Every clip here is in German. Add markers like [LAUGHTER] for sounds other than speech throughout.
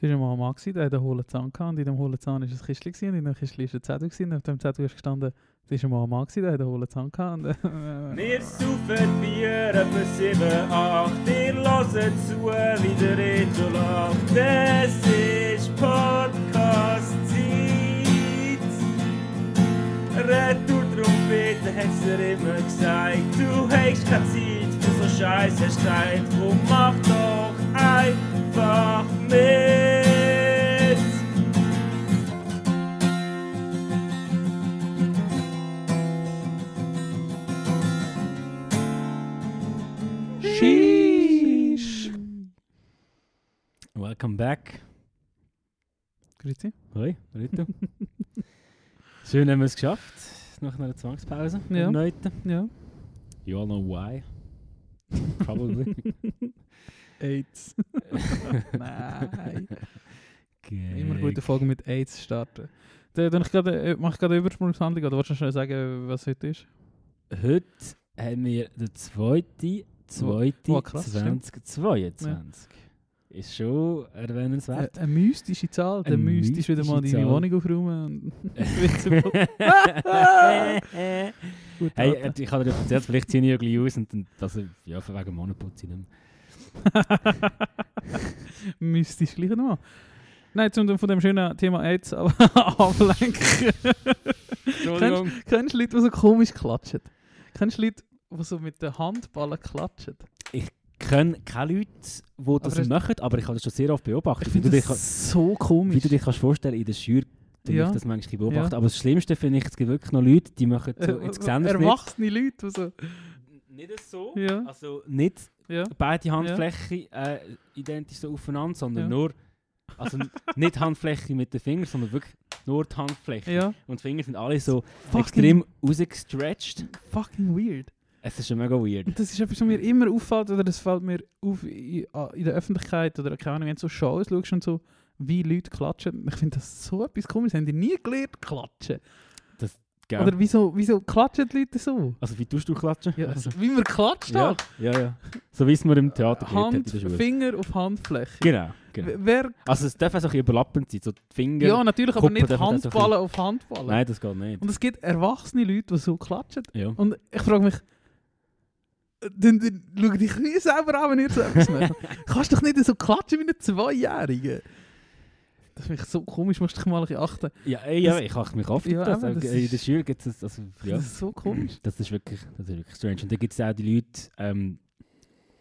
Es war mal ein Mann, der hat einen hohlen Zahn gehabt. Und in dem hohlen Zahn war ein Kistchen. Und in dem Kistchen war ein Zettel. Und auf dem Zettel ist gestanden, es war mal ein Mann, der hat einen hohlen Zahn gehabt. Äh, Wir saufen Bier etwa 7, 8. Ihr hört zu, wie der Reto lacht. Es ist Podcast-Zeit. Retour-Trompete hat's dir immer gesagt. Du hast keine Zeit für so hast gesagt. Drum mach doch einfach mit. Sheesh. Welcome back. Grüezi. Hoi, Rito. Schön haben wir es geschafft. Nach einer Zwangspause. Ja. am Neunten. Ja. You all know why. Probably. [LAUGHS] AIDS. [LAUGHS] Nein. Immer Gag. gute Folge mit AIDS starten. Dann dann ich gerade, äh, mach ich gerade eine Übersprungshandlung oder willst du schnell sagen, was heute ist? Heute haben wir den zweiten, zweiten oh, krass, stimmt. 2022. Ist schon erwähnenswert. Eine, eine mystische Zahl. Der Eine müsstest wieder mal deine Zahl. Wohnung aufräumen. [LAUGHS] [LAUGHS] hey, äh, ich habe dir erzählt, vielleicht ziehe ich irgendwie aus und dann, also, ja, von wegen nicht mehr. [LAUGHS] Mystisch gleich nochmal. Nein, zum von dem schönen Thema AIDS aber [LAUGHS] ablenken. Entschuldigung. Kennst du Leute, die so komisch klatschen? Kennst du Leute, die so mit den Handballen klatschen? Ich kenne keine Leute, die das Aber machen, aber ich habe das schon sehr oft beobachtet. Ich wie, finde dich, das so wie komisch. du dich kannst vorstellen in der Schür, du Ja. ich das manchmal beobachten. Ja. Aber das Schlimmste finde ich, es gibt wirklich noch Leute, die machen so, Äh, jetzt sehen wir es nicht. Erwachsene Leute, die so... Nicht so, Ja. also nicht Ja. beide Handflächen äh, identisch so aufeinander, sondern nur, also nicht Handfläche mit den Fingern, sondern wirklich nur die Handfläche. Und die Finger sind alle so Fucking, extrem rausgestretched. fucking weird. Es ist schon mega weird. Das ist etwas, was mir immer auffällt, oder das fällt mir auf in, in der Öffentlichkeit, oder keine Ahnung, wenn du so Shows schaust und so, wie Leute klatschen. Ich finde das so etwas komisch. Haben die nie gelernt klatschen? Gell? Oder wieso, wieso klatschen die Leute so? also wie tust du klatschen? Ja, also, wie man klatscht ja, ja, ja. So wie es man im Theater Hand, der Schule. Finger auf Handfläche. Genau, genau. Wer, Also es darf auch so ein bisschen überlappend sein, so die Finger. ja, natürlich, aber Kuppen nicht Handballen auf Handballen. Nein, das geht nicht. Und es gibt erwachsene Leute, die so klatschen. Ja. Und ich frage mich, dann, dann schau dich selber an, wenn ihr so etwas macht. [LAUGHS] Kannst doch nicht so klatschen wie ein Zweijähriger. Das finde ich so komisch, musst du dich mal ein bisschen achten. Ja, ey, ja Das- ich achte mich oft Ja, das. das in der ist- Schule gibt es also, ja, Das ist so komisch. das ist wirklich, das ist wirklich strange. Und dann gibt es auch die Leute, ähm,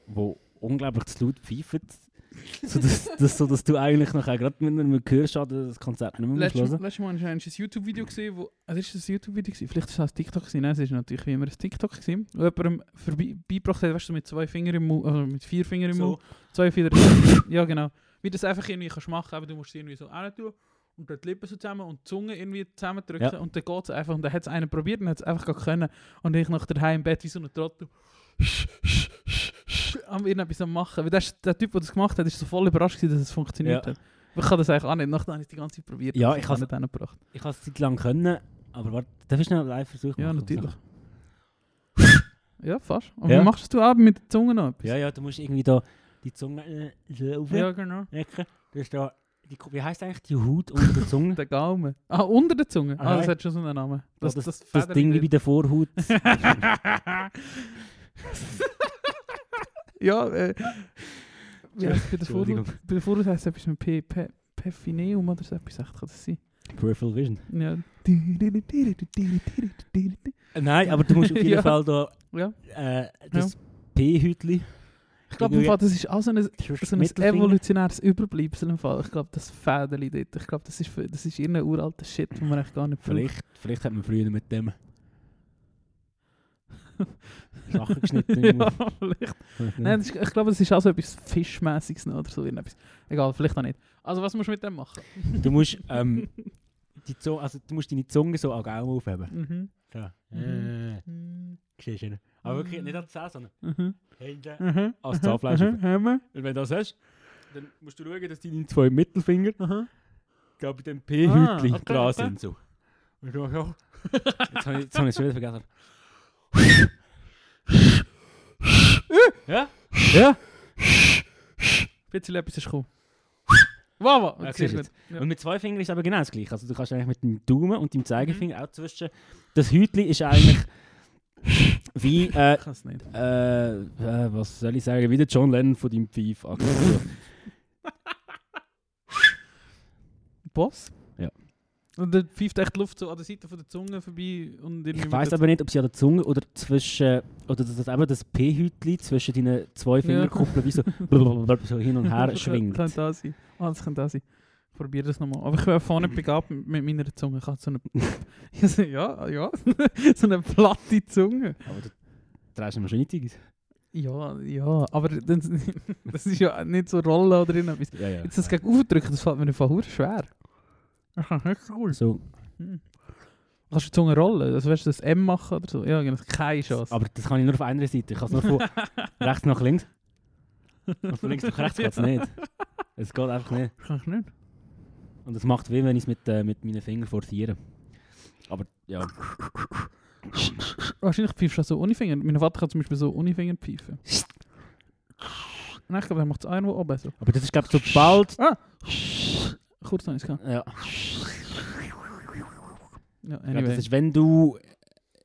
die unglaublich zu laut pfeifen. so, dass, [LAUGHS] dass, so dass du eigentlich nachher gerade mit einem Gehörschaden das Konzert nicht mehr Letztes, hören. letztes Mal habe ich ein YouTube-Video gesehen, wo... Also ist das ein YouTube-Video gewesen? Vielleicht ist es ein TikTok gewesen. Nein, es ist natürlich wie immer ein TikTok gewesen. Wo jemandem vorbei- beigebracht hat, weißt du, mit zwei Fingern im Mund, also mit vier Fingern im Mund. Zwei Finger. ja, genau. Wie du das einfach irgendwie kannst machen, aber du musst es irgendwie so rein tun und dann die Lippen so zusammen und die Zunge irgendwie zusammendrücken Ja. und dann geht es einfach. Und dann hat es einer probiert und hat es einfach gar können. Und ich nach daheim im Bett wie so ein Trottel am irgendetwas am machen. Weil ist- der Typ, der das gemacht hat, ist so voll überrascht gewesen, dass es funktioniert Ja. hat. Ich kann das eigentlich auch nicht. Nachdem habe ich es die ganze Zeit probiert. Ja, und ich es has- nicht hingebracht. Ich habe es Zeit lang können, aber warte, darf ich schnell einen Live-Versuch Ja, natürlich. [LAUGHS] Ja, fast. Aber Ja. machst du auch mit der Zunge noch etwas? Ja, ja, du musst irgendwie da die Zunge äh, Ja, genau. Ecken. Das ist da, die, wie heißt eigentlich die Haut unter der Zunge? [LAUGHS] Der Gaumen. Ah, unter der Zunge. Ah, das hat schon so einen Namen. das, das, das, Federli Ding wie der Vorhaut. [LAUGHS] ja, äh. Wie heißt es bei der Vorhaut? Bei der Vorhaut heisst es etwas mit P. Oder so etwas. Echt, kann das sein? Peripheral Vision. Ja. Äh, Nein, aber du musst auf jeden [LAUGHS] Ja. Fall da Ja. äh, das P-Hütli. Ich glaube, das ist auch so ein, so ein evolutionäres Überbleibsel. Im Fall. Ich glaube, das Fädeli dort. Ich glaube, das ist, das ist irgendein uralter Shit, den man eigentlich gar nicht braucht. Vielleicht, vielleicht hat man früher mit dem [LAUGHS] Sachen geschnitten. ja, vielleicht. Nein, ist, ich glaube, das ist auch so etwas Fischmäßiges oder so. irgendetwas. Egal, vielleicht auch nicht. Also, was musst du mit dem machen? Du musst, ähm, die Zunge, also du musst deine Zunge so an Gaumen aufheben. Mhm. So. Mhm. Siehst du? Aber wirklich nicht an die Zähne, sondern Mhm. hinten Mhm. als Zahnfleisch. Mhm. Mhm. Und wenn du das hast, dann musst du schauen, dass deine zwei Mittelfinger Mhm. bei dem P-Hütli Ah, okay, dran okay. sind. So. Und du so. [LAUGHS] Jetzt habe ich, es schon wieder vergessen. ja? Ja? Bisschen etwas ist gekommen. Ja, gut. Ja. Und mit zwei Fingern ist es aber genau das gleiche. Also du kannst eigentlich mit dem Daumen und dem Zeigefinger auch zwischen... Das Hütli ist eigentlich wie... [LAUGHS] Äh, kann äh, äh, was soll ich sagen? Wie der John Lennon von deinem Pfeif. [LAUGHS] Boss? Ja. Und dann pfeift echt die Luft so an der Seite von der Zunge vorbei und ich weiß der- aber nicht, ob sie an der Zunge oder zwischen... Oder das, das, eben das P-Hütli zwischen deinen zwei Fingerkuppeln wie so, [LAUGHS] so hin und her schwingt. Könnte das sein. Ah, das könnte das sein. Ich probiere das nochmal. Aber ich bin vorne begabt mit meiner Zunge. Ich habe so eine... [LAUGHS] Ja, ja. [LAUGHS] so eine platte Zunge. Aber du drehst immer schon nicht Ja, ja. Aber das, [LAUGHS] das ist ja nicht so Rollen oder irgendetwas. Ja, ja. Jetzt das gegen aufdrücken, das fällt mir einfach schwer. Cool. So, Hm. Kannst du die Zunge rollen? Also weißt du, das M machen oder so? Ja, genau. Keine Chance. aber das kann ich nur auf einer Seite. Ich kann es nur von rechts nach links. Und von links nach rechts geht es nicht. Es geht einfach nicht. Das kann ich nicht. Und es macht weh, wenn ich es mit, äh, mit meinen Fingern forciere. Aber ja, Wahrscheinlich pfeifst du das so ohne Finger. Mein Vater kann zum Beispiel so ohne Finger pfeifen. Nein, ich glaube, er macht es irgendwo oben so. aber das ist glaube ich sobald... Kurz noch eins gehabt. Ja, Ja, anyway. das ist, wenn du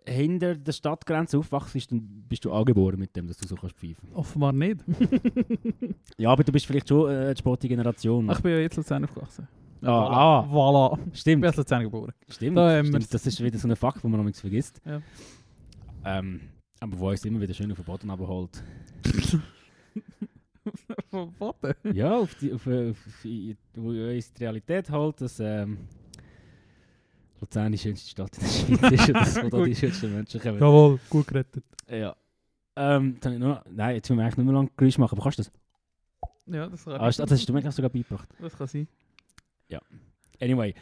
hinter der Stadtgrenze aufwachst, dann bist du angeboren mit dem, dass du so kannst pfeifen. Offenbar nicht. [LAUGHS] Ja, aber du bist vielleicht schon äh, eine sportliche Generation. ich bin ja jetzt Luzern aufgewachsen. Ah, ah, Voilà. Ich stimmt. in Luzern geboren. Stimmt, Da haben wir's. stimmt. Das ist wieder so ein Fakt, den man manchmal vergisst. Ja. Ähm, aber wo uns immer wieder schön auf den Boden abholt. Von Vater? ja, auf die, auf, äh, auf, die- wo uns die Realität holt, dass ähm, Luzern die schönste Stadt in der [LAUGHS] Schweiz ist und dass da die schönsten Menschen kommen. Jawohl, gut gerettet. Ja. Ähm, dann ich noch, nein, jetzt müssen wir eigentlich nicht mehr lange Geräusch machen, aber kannst du das? Ja, das kann, Ah, das hast du mir sogar beigebracht. das kann sein. Anyway.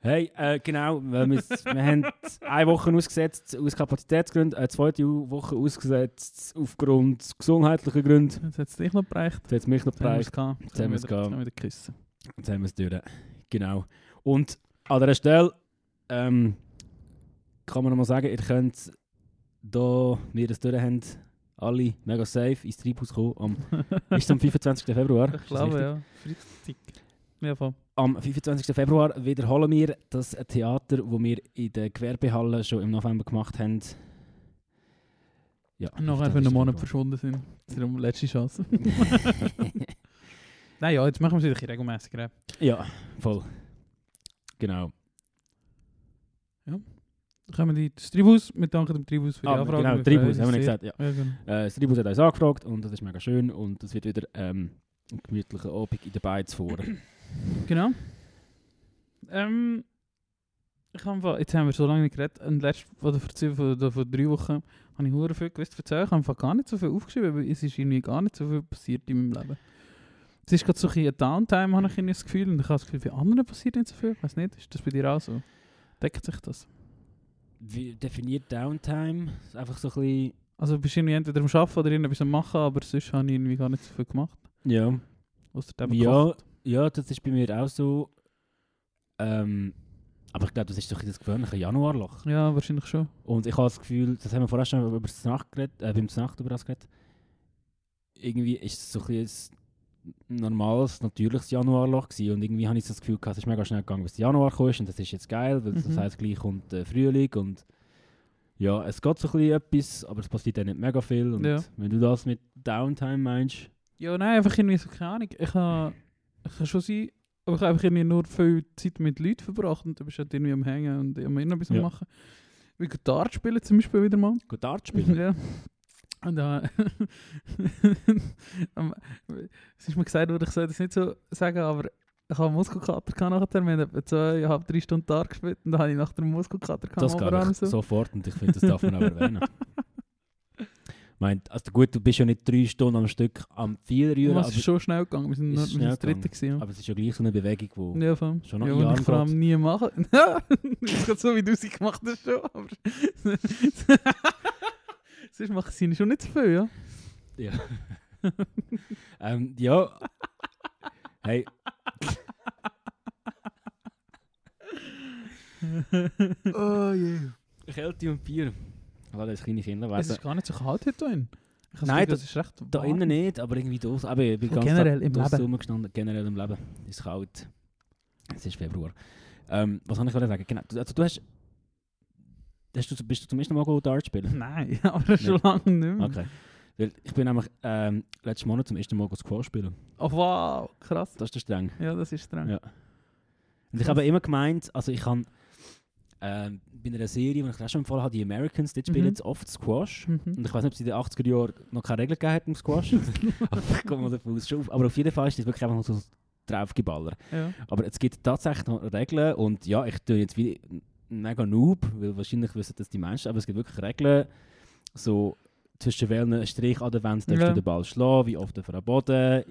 Hey, äh, genau, wir, wir, haben eine Woche ausgesetzt aus Kapazitätsgründen, eine zweite Woche ausgesetzt aufgrund gesundheitlicher Gründe. Jetzt hat es dich noch bereicht. Jetzt hat es mich noch bereicht. Jetzt haben wir es gehabt. Jetzt haben wir jetzt haben wir es durch. Genau. Und an dieser Stelle ähm, kann man noch mal sagen, ihr könnt, da wir das durch haben, alle mega safe ins Treibhaus kommen. Am, [LAUGHS] ist es am 25. Februar? Ich glaube, ja. Freitag. Ja, voll. Am 25. Februar wiederholen wir das Theater, das wir in der Gewerbehalle schon im November gemacht haben. Ja, Noch einfach einen Monat verschwunden sind. Das ist die letzte Chance. [LAUGHS] [LAUGHS] Nein, ja, jetzt machen wir es wieder regelmäßiger. Ja, voll. Genau. Dann kommen die das Treibhaus. Wir danken dem Treibhaus für die Ah, Anfrage. genau, freuen haben wir gesagt. Ja. Ja, genau. Äh, das Tribus hat uns angefragt und das ist mega schön und es wird wieder ähm, ein gemütlicher Abend in der Beiz vor. Genau. Ähm, ich habe jetzt haben wir so lange nicht geredet. Und letzt, oder vor, vor, drei Wochen habe ich hure viel gewusst erzählen. Ich habe gar nicht so viel aufgeschrieben, weil es ist irgendwie gar nicht so viel passiert in meinem Leben. Es ist gerade so ein bisschen Downtime, habe ich das Gefühl. Und ich habe das Gefühl, bei anderen passiert nicht so viel. Ich weiß nicht, ist das bei dir auch so? Deckt sich das? Wie definiert Downtime? Einfach so ein bisschen. Also bist du irgendwie entweder am Arbeiten oder irgendetwas am Machen, aber sonst habe ich irgendwie gar nicht so viel gemacht. Ja. Ausser dem Ja, gekocht. Ja, das ist bei mir auch so. Ähm, aber ich glaube, das ist doch das gewöhnliche Januarloch. Ja, wahrscheinlich schon. Und ich habe das Gefühl, das haben wir vorher schon über das Nacht geredet, äh, beim Nacht über das geredet. Irgendwie ist es so ein, ein normales, natürliches Januarloch gewesen. Und irgendwie habe ich so das Gefühl es ist mega schnell gegangen, bis Januar kam und das ist jetzt geil, weil das Mhm. heisst, gleich kommt der Frühling und ja, es geht so ein bisschen etwas, aber es passiert dann nicht mega viel. Und Ja. wenn du das mit Downtime meinst, Ja, nein, einfach irgendwie so, keine Ahnung. Ich habe, ich kann schon sein, aber ich habe einfach irgendwie nur viel Zeit mit Leuten verbracht und du bist halt irgendwie am Hängen und immer etwas am Ja. machen. Wie Gitarre spielen zum Beispiel wieder mal. gut Dart spielen. [LAUGHS] ja. Und da, [LAUGHS] am- es ist mir gesagt worden, ich soll das nicht so sagen, aber ich habe Muskelkater gehabt nachher. Wir haben etwa zweieinhalb, drei Stunden Tag gespielt und dann habe ich nach dem Muskelkater gehabt. Das Oberarm ich sofort und ich finde, das darf man auch erwähnen. [LAUGHS] Meint, also gut, du bist ja nicht drei Stunden am Stück am Vier rühren, es ist schon schnell gegangen. Wir sind nur das dritte gewesen. Ja. aber es ist ja gleich so eine Bewegung, wo Ja. Schon noch ja, und Jahren ich vor allem nie machen. [LAUGHS] das ist gerade so, wie du sie gemacht hast schon. Aber [LAUGHS] sonst machen sie schon nicht so viel, ja. Ja. [LAUGHS] ähm, ja. Hey, oh je. Kälte und Bier. Lass das kleine Kinder Es werden. ist gar nicht so kalt heute drin. Nein, das ist recht Da warm. innen nicht, aber irgendwie da. Aber ich bin ganz generell im Leben. Generell im Leben. Es ist kalt. Es ist Februar. Ähm, was kann ich gerade sagen? Genau. Also du hast... hast du, bist du zum ersten Mal go Dart spielen? [LAUGHS] Nein, [LAUGHS] aber schon lange nicht mehr. Okay. Weil ich bin nämlich ähm, letzten Monat zum ersten Mal Squash spielen. Oh wow, krass. Das ist streng. Ja, das ist streng. Ja. Und ich habe immer gemeint, also ich habe ähm, bei einer Serie, die ich auch schon empfohlen habe, die Americans, dort spielen Mhm. jetzt oft Squash. Mhm. Und ich weiß nicht, ob es in den 80er Jahren noch keine Regeln gegeben hat im Squash. [LAUGHS] aber ich komme mal davon aus, schon auf. Aber auf jeden Fall ist das wirklich einfach noch so draufgeballer. Ja. Aber es gibt tatsächlich noch Regeln und ja, ich tue jetzt wie mega Noob, weil wahrscheinlich wissen das die meisten, aber es gibt wirklich Regeln, so zwischen welchen Strich an der Wand darfst Ja. du den Ball schlagen, wie oft auf den Boden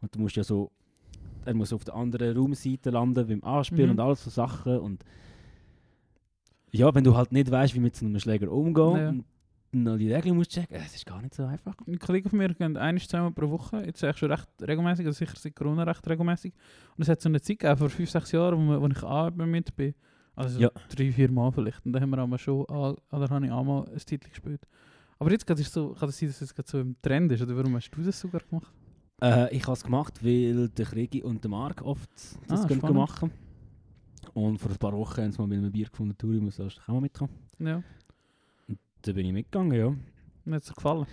und du musst ja so, er muss auf der anderen Raumseite landen beim Anspielen Mhm. und alles so Sachen und ja, wenn du halt nicht weißt, wie mit so einem Schläger umgehen Ja. und dann die Regeln musst checken, es ist gar nicht so einfach. Ein Kollege von mir geht ein, zweimal pro Woche, jetzt eigentlich schon recht regelmäßig, also sicher seit Corona recht regelmäßig. Und es hat so eine Zeit gegeben, vor fünf, sechs Jahren, wo, wo ich auch mit bin. Also so Ja. drei, vier Mal vielleicht. Und dann haben wir einmal schon, an- oder habe ich einmal ein Titel gespielt. Aber jetzt gerade ist so, kann das sein, dass es gerade so im Trend ist? Oder warum hast du das sogar gemacht? Äh, ich habe es gemacht, weil der Krigi und der Marc oft das Ah, spannend. machen. Und vor ein paar Wochen haben sie mal mit einem Bier gefunden, Touri muss du auch mal mitkommen. Ja, Da bin ich mitgegangen, ja. mir hat es gefallen.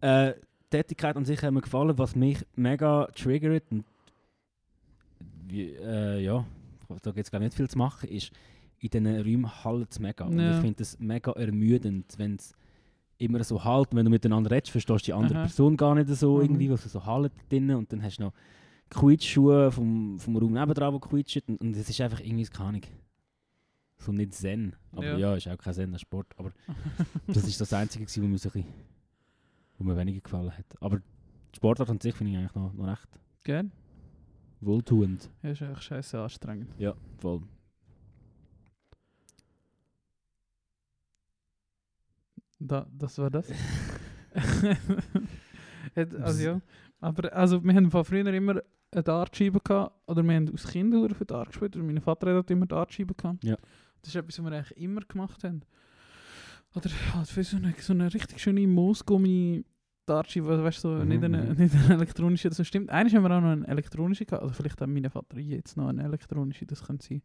Äh, die Tätigkeit an sich hat mir gefallen, was mich mega triggert und wie, äh, ja, da gibt es gar nicht viel zu machen, ist in diesen Räumen halt es mega. Und Ja. ich finde es mega ermüdend, wenn es immer so halt, wenn du miteinander redest, verstehst du die andere Aha. Person gar nicht so Mhm. irgendwie, was so halt drinnen und dann hast du noch Quietschschuhe vom, vom Raum nebendran, die quietschen und, es ist einfach irgendwie, keine Ahnung, so nicht Zen. Aber Ja. ja, ist auch kein Zen, ein Sport, aber das ist das Einzige, was mir, so ein bisschen, wo mir weniger gefallen hat. Aber die Sportart an sich finde ich eigentlich noch, noch recht Gell? wohltuend. Ja, ist eigentlich scheiße anstrengend. Ja, voll. Da, das war das. [LAUGHS] Hat- also ja, aber also wir haben von früher immer eine Dartscheibe gehabt, oder wir haben als Kind sehr viel Dart gespielt, oder mein Vater hat immer Dartscheibe gehabt. Ja. Das ist etwas, was wir eigentlich immer gemacht haben. Oder halt für so eine, so eine richtig schöne Moosgummi Dartscheibe, weißt du, so, Mhm, nicht, eine, mhm. [LAUGHS] nicht eine elektronische, das stimmt. Eigentlich haben wir auch noch eine elektronische gehabt, also vielleicht hat mein Vater jetzt noch eine elektronische, das könnte sein.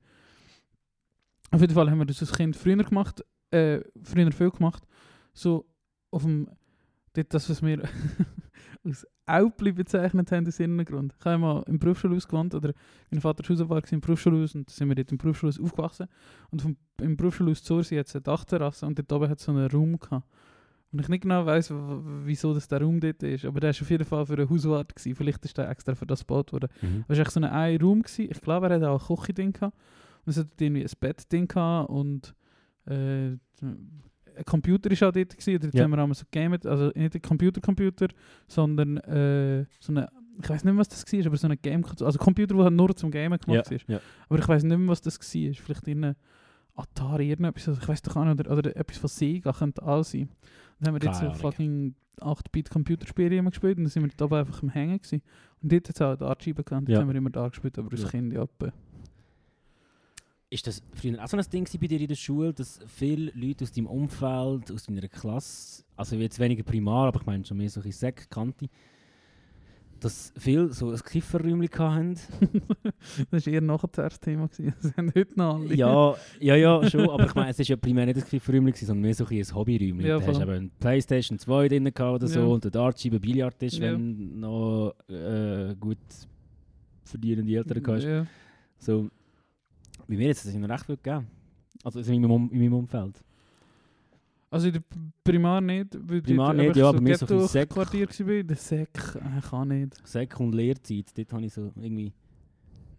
Auf jeden Fall haben wir das als Kind früher gemacht, äh, früher viel gemacht, so auf dem, dort das, was wir [LAUGHS] als Aupli bezeichnet haben, aus irgendeinem Grund. Ich habe mal im Berufsschulhaus gewohnt, oder mein Vater war Hausabwart im Berufsschulhaus und sind wir dort im Berufsschulhaus aufgewachsen. Und vom, im Berufsschulhaus Zursi hat es eine Dachterrasse und dort oben hat es so einen Raum gehabt. Und ich nicht genau weiss, w- w- wieso das der Raum dort ist, aber der war auf jeden Fall für einen Hauswart. Gewesen. Vielleicht ist der extra für das gebaut worden. Mhm. Es war so ein ein Raum. Gewesen. Ich glaube, er hatte auch eine Küche drin. Gehabt. Und es hatte irgendwie ein Bett drin gehabt und äh, ein Computer war auch dort. Gewesen. Dort Ja. haben wir einmal so gegamet. Also nicht ein Computer-Computer, sondern äh, so eine, ich weiß nicht mehr, was das war, aber so ein Game, also ein Computer, der halt nur zum Gamen Ja, gemacht ist. ja. Aber ich weiß nicht mehr, was das war. Vielleicht in Atari, irgendetwas, also ich weiß doch auch nicht, oder, oder etwas von Sega könnte auch sein. Dann haben wir jetzt so fucking 8-Bit-Computerspiele immer gespielt und dann sind wir da einfach am Hängen gewesen. Und dort hat es auch die Artscheibe gehabt, dort Ja. haben wir immer da gespielt, aber als Ja. Kind ja. Ist das früher auch so ein Ding bei dir in der Schule, dass viele Leute aus deinem Umfeld, aus deiner Klasse, also jetzt weniger primar, aber ich meine schon mehr so ein Sek, Kanti, dass viele so ein Kifferräumchen hatten? [LAUGHS] das war eher nachher das Thema. Gewesen. Das haben heute noch alle. ja, ja, ja, schon, aber ich meine, es war ja primär nicht ein Kifferräumchen, sondern mehr so ein, Hobbyräumchen. Ja, da hast du eben ein Playstation 2 drin oder so Ja. und ein Dartscheibe, Billardtisch, Ja. wenn du noch äh, gut verdienende Eltern hast. Ja. So, bei mir es das noch recht viel gegeben. Also in meinem, in meinem Umfeld. Also in der Primar nicht, weil Primar nicht, ja, aber mehr so ein Sek. Quartier war. Der Sek, äh, kann nicht. Sek und Lehrzeit, dort habe ich so irgendwie,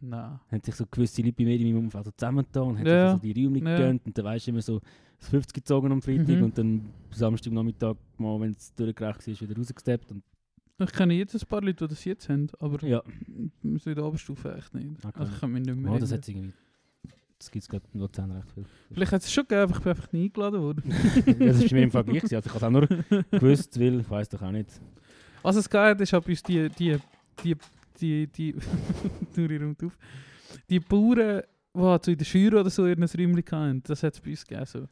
Nein. haben sich so gewisse Leute bei mir in meinem Umfeld so zusammengetan und haben Ja, sich so die Räume ja. gegönnt und dann weisst du immer so das 50 gezogen am Freitag Mhm. und dann Samstagnachmittag mal, wenn es durchgereicht ist, wieder rausgesteppt und Ich kenne jetzt ein paar Leute, die das jetzt haben, aber ja, so in der Oberstufe echt nicht. Okay. Also ich kann mich nicht mehr oh, das hat irgendwie, das gibt es gerade in Luzern recht viel. Vielleicht hat es schon gegeben, aber ich bin einfach nie eingeladen worden. [LAUGHS] das ist mir im Fall gleich also ich habe es auch nur gewusst, weil ich weiss doch auch nicht. Was es gegeben hat, ist halt bei uns die, die, die, die, die, [LAUGHS] auf, die Bauern, die halt so in der Schür oder so in Räumchen hatten, das hat es bei uns gegeben. So.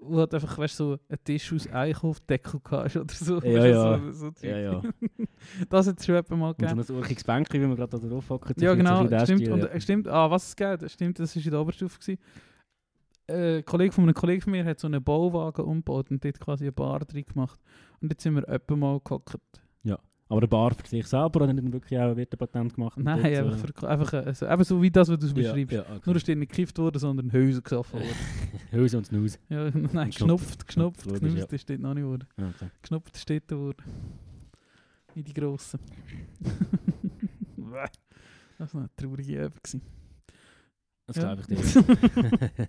Wo halt einfach, weißt du, so ein Tisch aus Eichhofdeckel hast oder so. Ja, ja. So, so. Ja, ja. [LAUGHS] Das hat es schon jemand mal Und gegeben. so ein urchiges Bänkchen, wie wir gerade da drauf hocken. Ja, genau, stimmt. Und, äh, stimmt. Ah, was es geht, stimmt, das war in der Oberstufe. Gewesen. Äh, ein Kollege von einem Kollegen von mir hat so einen Bauwagen umgebaut und dort quasi eine Bar drin gemacht. Und jetzt sind wir etwa mal gehockt. Aber der Bar für sich selber hat nicht wirklich auch ein Patent gemacht. Nein, dort, einfach, äh, für, einfach äh, so, eben so wie das, was du es ja, beschreibst. Ja, okay. Nur ist nicht gekifft worden, sondern Hülse gesoffen worden. [LAUGHS] Hülse und Snooze. ja, [LAUGHS] nein, geschnupft, geschnupft, geschnupft, ja. das steht noch nicht worden. Ja, okay. Geschnupft steht da worden. Wie die Grossen. [LAUGHS] das war eine traurige Übung. gewesen. Das Ja. glaube ich dir.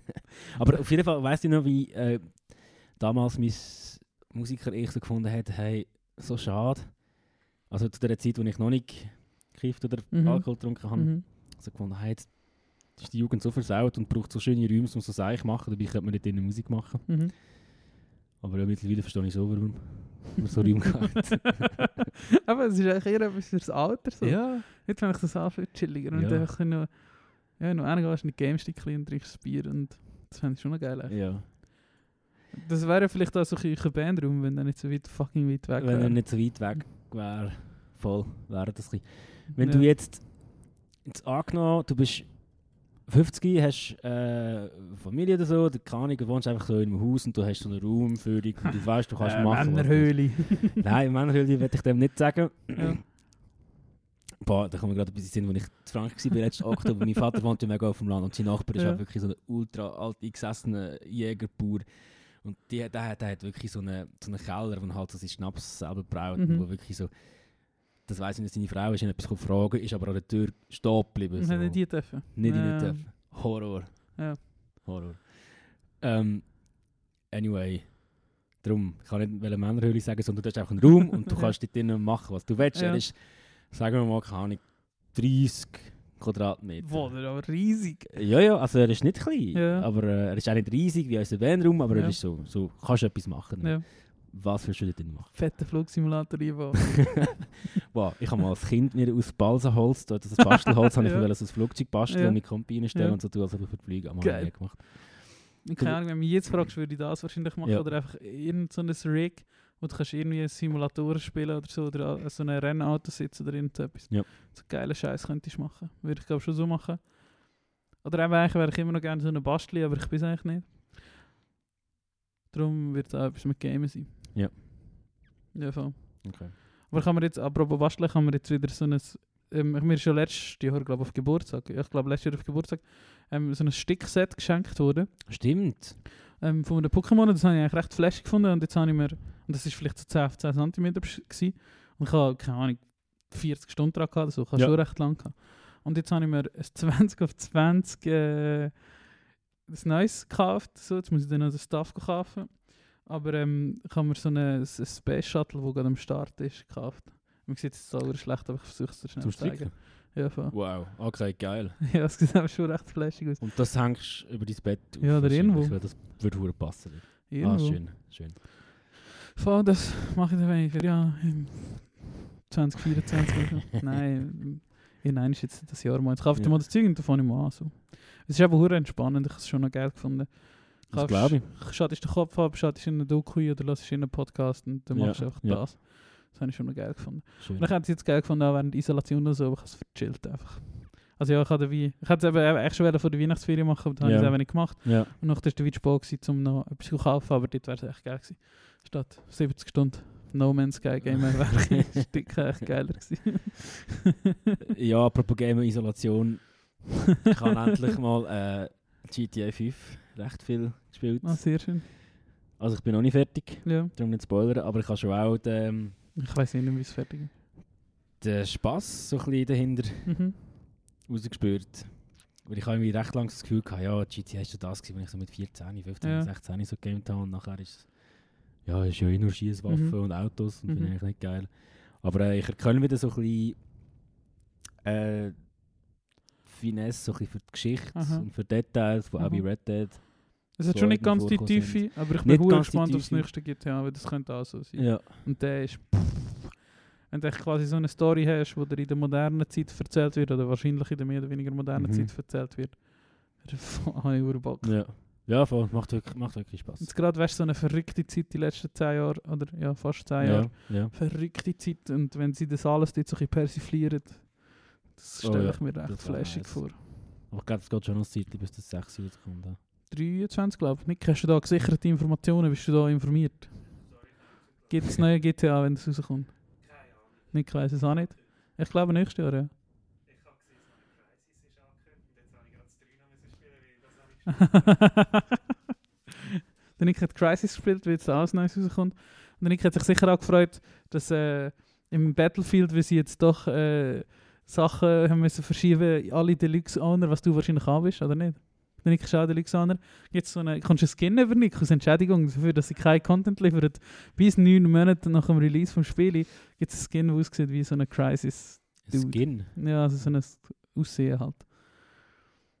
Aber auf jeden Fall weiss ich noch, wie äh, damals mein Musiker ich so gefunden hat, hey, so schade. Also zu der Zeit, wo ich noch nicht gekifft oder Mhm. Alkohol getrunken habe, Mhm. so gefunden, hey, jetzt ist die Jugend so versaut und braucht so schöne Räume, um so Seich machen, dabei könnte man nicht in Musik machen. Mhm. Aber ja, mittlerweile verstehe ich so, warum man so Räume [LAUGHS] hat. Aber es ist eigentlich eher etwas fürs Alter. So. ja. Jetzt finde ich das auch viel chilliger. Und Ja. einfach noch, ja, noch einer gehst in die Game-Stickchen und trinkst Bier. Und das fände ich schon noch geil. eigentlich. ja. Das wäre vielleicht auch so ein Bandraum, wenn der nicht so weit fucking weit weg Wenn er wäre. nicht so weit weg wäre, voll, wäre das ein bisschen. Wenn Ja. du jetzt, jetzt angenommen, du bist 50, hast äh, Familie oder so, keine Ahnung, du wohnst einfach so in einem Haus und du hast so einen Raum für dich und du [LAUGHS] weißt, du kannst äh, machen. Männerhöhle. Nein, Männerhöhle würde ich dem nicht sagen. ja. Boah, da kommen wir gerade ein bisschen Sinn, als ich in Frankreich war letzten Oktober. mein Vater wohnt ja mega auf dem Land und sein Nachbar ist Ja. auch wirklich so ein ultra alt eingesessener Jägerbauer. Und die, der, der hat wirklich so einen, so einen Keller, wo halt so seinen Schnaps selber braut. Mhm. Wo wirklich so, das weiss ich nicht, seine Frau ist ihn etwas fragen, ist aber an der Tür stehen geblieben. So. hätte die dürfen. Nicht rein Ja. dürfen. Horror. Ja. Horror. Ähm, anyway, darum, ich kann nicht Männerhöhle sagen, sondern du hast einfach einen Raum und du [LAUGHS] kannst dort drinnen machen, was du willst. Ja. Er ist, sagen wir mal, keine Ahnung, 30 Quadratmeter. Der ist aber riesig. Ja, ja, also er ist nicht klein, Ja. aber äh, er ist auch nicht riesig wie unser Vanraum, aber Ja. er ist so, so kannst du etwas machen. Ja. Was willst du dort drin machen? Fetter Flugsimulator einbauen. [LAUGHS] [LAUGHS] wow, ich habe mal als Kind mir aus Balsaholz, das ist das Bastelholz, [LAUGHS] habe ich Ja. ein Flugzeug basteln Ja. und mit Kompi reinstellen Ja. und so tun, als ob ich für die Flüge am gemacht. Keine Ahnung, wenn du mich jetzt fragst, würde ich das wahrscheinlich machen. Oder einfach irgend so Rig, wo du kannst irgendwie Simulatoren spielen oder so. Oder so ein Rennauto sitzen oder irgendetwas. Ja. So geile Scheiß könntest du machen. Würde ich glaube schon so machen. Oder eben eigentlich wäre ich immer noch gerne so eine Bastli, aber ich bin es eigentlich nicht. Darum wird es auch etwas mit Gamen sein. Ja. Ja, voll. Okay. Aber kann man jetzt, apropos Basteln, kann man jetzt wieder so ein, ähm, mir ist schon letztes Jahr, glaube auf Geburtstag, ja, ich glaube letztes Jahr auf Geburtstag, ähm, so ein Stickset geschenkt worden. Stimmt. Ähm, von einem Pokémon, das habe ich eigentlich recht flashig gefunden und jetzt habe ich mir, und das ist vielleicht so 10 auf 10 cm gewesen, und ich habe, keine Ahnung, 40 Stunden dran gehabt, also ich habe Ja. schon recht lang gehabt. Und jetzt habe ich mir ein 20 auf 20 äh, das Neues gekauft, so, jetzt muss ich dann noch den Stuff kaufen. Aber ähm, ich habe mir so eine, ein Space Shuttle, das gerade am Start ist, gekauft. Man sieht es sauber schlecht, aber ich versuche es so schnell Zum zu zeigen. Stricken? Ja, voll. Wow, okay, geil. [LAUGHS] ja, es sieht aber schon recht flashig aus. Und das hängst du über dein Bett auf, Ja, oder irgendwo. Das würde passen. Irgendwo. Ah, schön, schön. Voll, das mache ich dann für ja, im 2024 oder so. [LAUGHS] Nein, ja, nein, ist jetzt das Jahr mal. Jetzt kaufe ich Ja. mal das Zeug und dann fange ich mal an. So. Es ist einfach hure entspannend, ich habe es schon noch geil gefunden. Das Kaufst- glaube ich. Schaltest den Kopf ab, schaltest in einen Doku oder hörst in einen Podcast und dann machst du einfach ja. das. Das habe ich schon noch geil gefunden. Schön. Und ich hätte es jetzt geil gefunden, auch während der Isolation oder so, aber ich habe es verchillt einfach. Also ja, ich hatte wie, ich hätte es eben echt schon vor der Weihnachtsferien machen, aber dann habe Ja. ich es eben nicht gemacht. Ja, Und nachher war der gewesen, um noch etwas zu kaufen, aber dort wäre es echt geil gewesen. Statt 70 Stunden No Man's Sky [LAUGHS] Game wäre ein Stück echt geiler gewesen. [LAUGHS] ja apropos Game-Isolation. Ich habe [LAUGHS] endlich mal äh, GTA 5 recht viel gespielt. ah, sehr schön. Also ich bin noch nicht fertig, Ja, darum nicht spoilern, aber ich habe schon auch den, ich weiß nicht, wie es fertig ist. den Spass so ein bisschen dahinter Mhm. rausgespürt. Weil ich habe irgendwie recht lange das Gefühl gehabt, ja, GTA ist so das gewesen, wenn ich so mit 14, 15, Ja. 16 so gegamed habe und nachher ist es ja, ist ja eh nur Schießwaffen Mhm. und Autos und finde Mhm. ich eigentlich nicht geil. Aber äh, ich erkenne wieder so ein bisschen äh, Finesse so ein bisschen für die Geschichte Aha. und für Details, die auch bei. Red Dead Es hat So schon nicht ganz die Tiefe, aber ich bin die gespannt aufs Tiefe. nächste GTA, weil das könnte auch so sein. ja. Und der ist... Wenn du quasi so eine Story hast, die dir in der modernen Zeit erzählt wird, oder wahrscheinlich in der mehr oder weniger modernen Mhm. Zeit erzählt wird, [LAUGHS] dann habe ich hure Bock. ja. Ja, voll. Macht wirklich, macht wirklich Spaß. Jetzt gerade wärst so eine verrückte Zeit die letzten 10 Jahre, oder ja, fast 10 Jahre. Ja, ja. Verrückte Zeit. Und wenn sie das alles dort so ein bisschen persiflieren, das Oh stelle ja, ich mir recht das flashig vor. Aber ich glaube, es geht schon noch Zeit, bis das 6 Uhr kommt. Ja. 23, glaube ich. Nick, hast du da gesicherte Informationen? Bist du da informiert? Gibt es neue GTA, wenn es rauskommt? Nick weiss es auch nicht. Ich glaube nächstes Jahr, ja. [LAUGHS] der Nick hat Crisis gespielt, weil jetzt alles Neues rauskommt. Und der Nick hat sich sicher auch gefreut, dass äh, im Battlefield, wie sie jetzt doch äh, Sachen haben müssen verschieben, alle Deluxe-Owner, was du wahrscheinlich auch bist, oder nicht? Der Nick ist auch Deluxe-Owner. Gibt so eine, kommst du einen Skin über Nick aus Entschädigung dafür, dass sie keinen Content liefert? Bis neun Monate nach dem Release vom Spiel gibt es einen Skin, der aussieht wie so eine Crisis. Dude. Skin. Ja, also so ein Aussehen halt.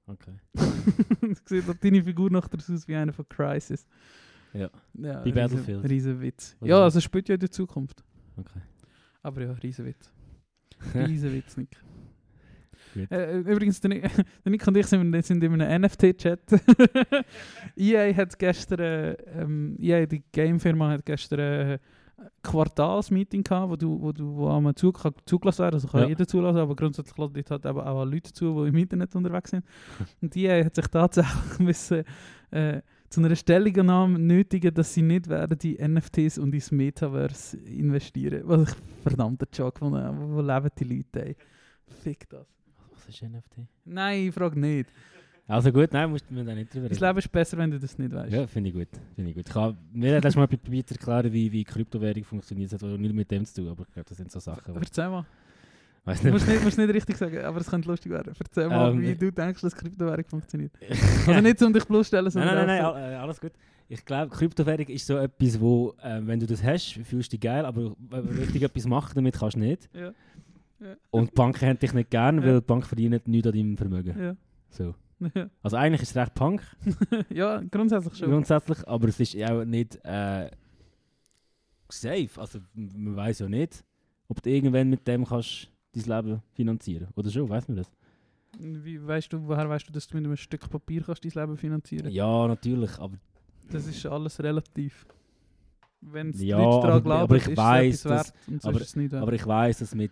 Okay. [LAUGHS] sieht auch deine Figur noch aus wie eine von Crisis. Ja. ja Bei Battlefield. Riesen Witz. Oder Ja, so. also spielt ja in der Zukunft. Okay. Aber ja, riesen Witz. [LAUGHS] Riesen Witz, Nick. Gut. Äh, übrigens, der Nick, [LAUGHS] der Nick und ich sind, in- sind in einem NFT-Chat. EA hat gestern, äh, ähm, EA, die Gamefirma, hat gestern äh, Quartalsmeeting gehabt, wo du, wo du wo einmal zu, kann zugelassen werden, also kann Ja. jeder zulassen, aber grundsätzlich lässt dort halt eben auch Leute zu, die im Internet unterwegs sind. [LAUGHS] Und EA hat sich tatsächlich [LAUGHS] müssen, äh, zu einer Stellungnahme nötigen, dass sie nicht werden die NFTs und ins Metaverse investieren. Was ich verdammter Joke von wo, wo leben die Leute? Ey? Fick das. Was ist NFT? Nein, ich frage nicht. Also gut, nein, musst du mir da nicht drüber Das reden. Leben ist besser, wenn du das nicht weißt. Ja, finde ich gut. Finde ich gut. Ich habe mir hat erst mal probiert zu erklären, wie, wie Kryptowährung funktioniert. Das hat auch nicht mit dem zu tun, aber ich glaube, das sind so Sachen. Erzähl mal. Weiß Du nicht. musst nicht, musst nicht richtig sagen, aber es könnte lustig werden. Erzähl mal, Ähm, wie du denkst, dass Kryptowährung funktioniert. [LAUGHS] Also nicht um dich bloßstellen, Nein, sondern nein, nein, nein, all- äh, alles gut. Ich glaube, Kryptowährung ist so etwas, wo, äh, wenn du das hast, fühlst du dich geil, aber wenn du richtig etwas machen damit kannst du nicht. Ja. Ja. Und die Banken haben dich nicht gern, Ja. weil die Bank verdient nichts an deinem Vermögen. Ja. So. Ja. [LAUGHS] Also eigentlich ist es recht Punk, [LAUGHS] ja, grundsätzlich schon. grundsätzlich, aber es ist auch nicht äh, safe. Also man weiß ja nicht, ob du irgendwann mit dem kannst dein Leben finanzieren Oder schon, weiß man das? Wie weißt du, woher weißt du, dass du mit einem Stück Papier kannst dein Leben finanzieren Ja, natürlich, aber Das ist alles relativ. Wenn die Ja, Leute daran glauben, aber ich ist weiss, es etwas wert und so aber- ist es nicht wert. Aber ich weiß, dass mit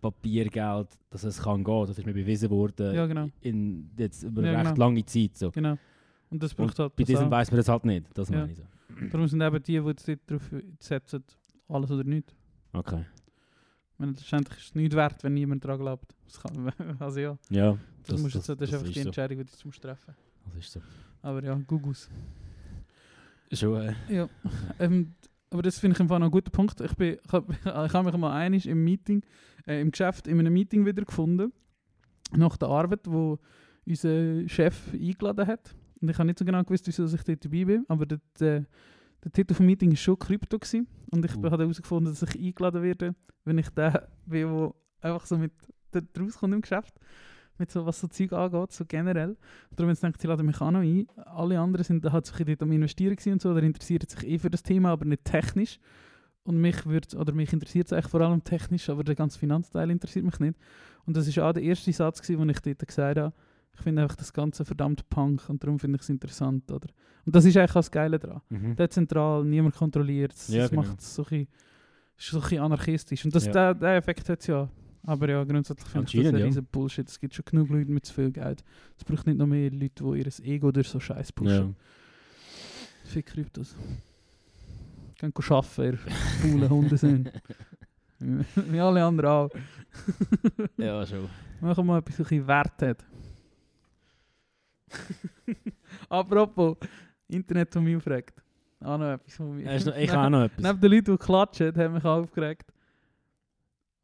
Papiergeld, dass es kann gehen. Das ist mir bewiesen worden Ja, genau. in jetzt über Ja, eine recht genau. lange Zeit. So. Genau. Und das braucht halt Bei diesem weiß man das halt nicht. Das Ja. meine ich so. Darum sind eben die, die jetzt darauf setzen, alles oder nichts. Okay. Ich meine, letztendlich ist es nicht wert, wenn niemand daran glaubt. Das kann, [LAUGHS] also ja, Ja, das, das, musst, das, das, das ist einfach die ist so. Entscheidung, die du musst treffen Das ist so. Aber ja, Gugus. Schon, äh, Ja, ähm, aber das finde ich Fall noch ein guter Punkt. Ich, bin, ich habe [LAUGHS] ich hab mich mal einig im Meeting, äh, im Geschäft, in einem Meeting wieder gefunden, nach der Arbeit, wo unser Chef eingeladen hat. Und ich habe nicht so genau gewusst, wieso ich dort dabei bin, aber der, der, der Titel vom Meeting war schon Krypto. Gewesen. Und ich Uh. habe herausgefunden, dass ich eingeladen werde, wenn ich der bin, der einfach so mit dort rauskommt im Geschäft. Mit so, was so Zeug angeht, so generell. Darum jetzt denke ich, ich lade mich auch noch ein. Alle anderen sind halt so ein bisschen am Investieren und so, oder interessieren sich eh für das Thema, aber nicht technisch. Und mich würde, oder mich interessiert es eigentlich vor allem technisch, aber der ganze Finanzteil interessiert mich nicht. Und das war auch der erste Satz, gewesen, den ich dort gesagt habe. Ich finde einfach das Ganze verdammt punk und darum finde ich es interessant, oder? Und das ist eigentlich auch das Geile daran. mhm. Dezentral, niemand kontrolliert es, Ja, das genau. macht es so ein bisschen, so ein bisschen anarchistisch. Und das, Ja. der, der Effekt hat es ja. Aber ja, grundsätzlich finde ich das ein ja. riesen Bullshit. Es gibt schon genug Leute mit zu viel Geld. Es braucht nicht noch mehr Leute, die ihr Ego durch so Scheiß pushen. ja. Fick Kryptos. Gehen arbeiten, ihr faulen [LAUGHS] Hunde sind. Wie alle anderen auch. [LAUGHS] ja, schon. Machen wir mal etwas, bisschen Wert hat. [LAUGHS] Apropos, Internet. Auch noch etwas von mir. Noch- Ich habe auch noch etwas. Neben den Leuten, die klatschen, haben mich auch aufgeregt.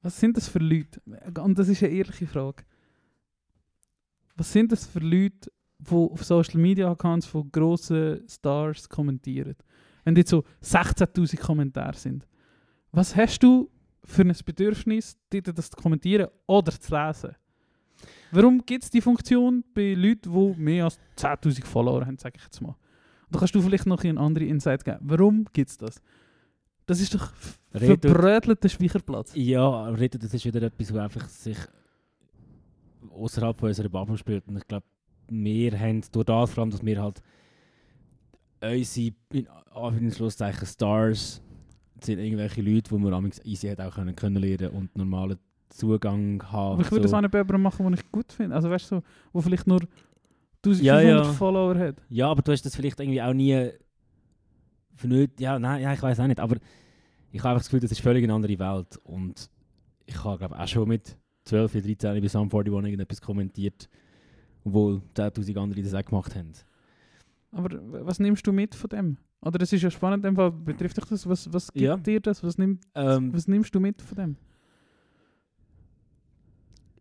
Was sind das für Leute? Und das ist eine ehrliche Frage. Was sind das für Leute, die auf Social Media Accounts von grossen Stars kommentieren? Wenn jetzt so 16.000 Kommentare sind. Was hast du für ein Bedürfnis, dort das zu kommentieren oder zu lesen? Warum gibt es die Funktion bei Leuten, die mehr als 10.000 Follower haben, sage ich jetzt mal? Da kannst du vielleicht noch einen anderen Insight geben. Warum gibt es das? Das ist doch Redet- verbrötelter Speicherplatz. Ja, Reddit, das ist wieder etwas, wo einfach sich außerhalb von unserer Bubble spielt. Und ich glaube, wir haben durch das vor allem, dass wir halt unsere, in Anführungszeichen, Stars sind irgendwelche Leute, die man am easy hat auch können kennenlernen und normalen Zugang haben. Aber ich würde das so. auch nicht bei jemandem machen, den ich gut finde. Also weißt du, so, wo vielleicht nur 1500 Ja, ja. Follower hat. Ja, aber du hast das vielleicht irgendwie auch nie vernötigt. Ja, nein, ja, ich weiß auch nicht. Aber ich habe einfach das Gefühl, das ist völlig eine andere Welt. Und ich habe, glaube auch schon mit 12, 13 bei Sum 41 irgendetwas kommentiert, obwohl 10'000 andere das auch gemacht haben. Aber was nimmst du mit von dem? Oder es ist ja spannend, in dem Fall betrifft dich das, was, was gibt Ja. dir das? Was, nimmt, Ähm, was nimmst du mit von dem?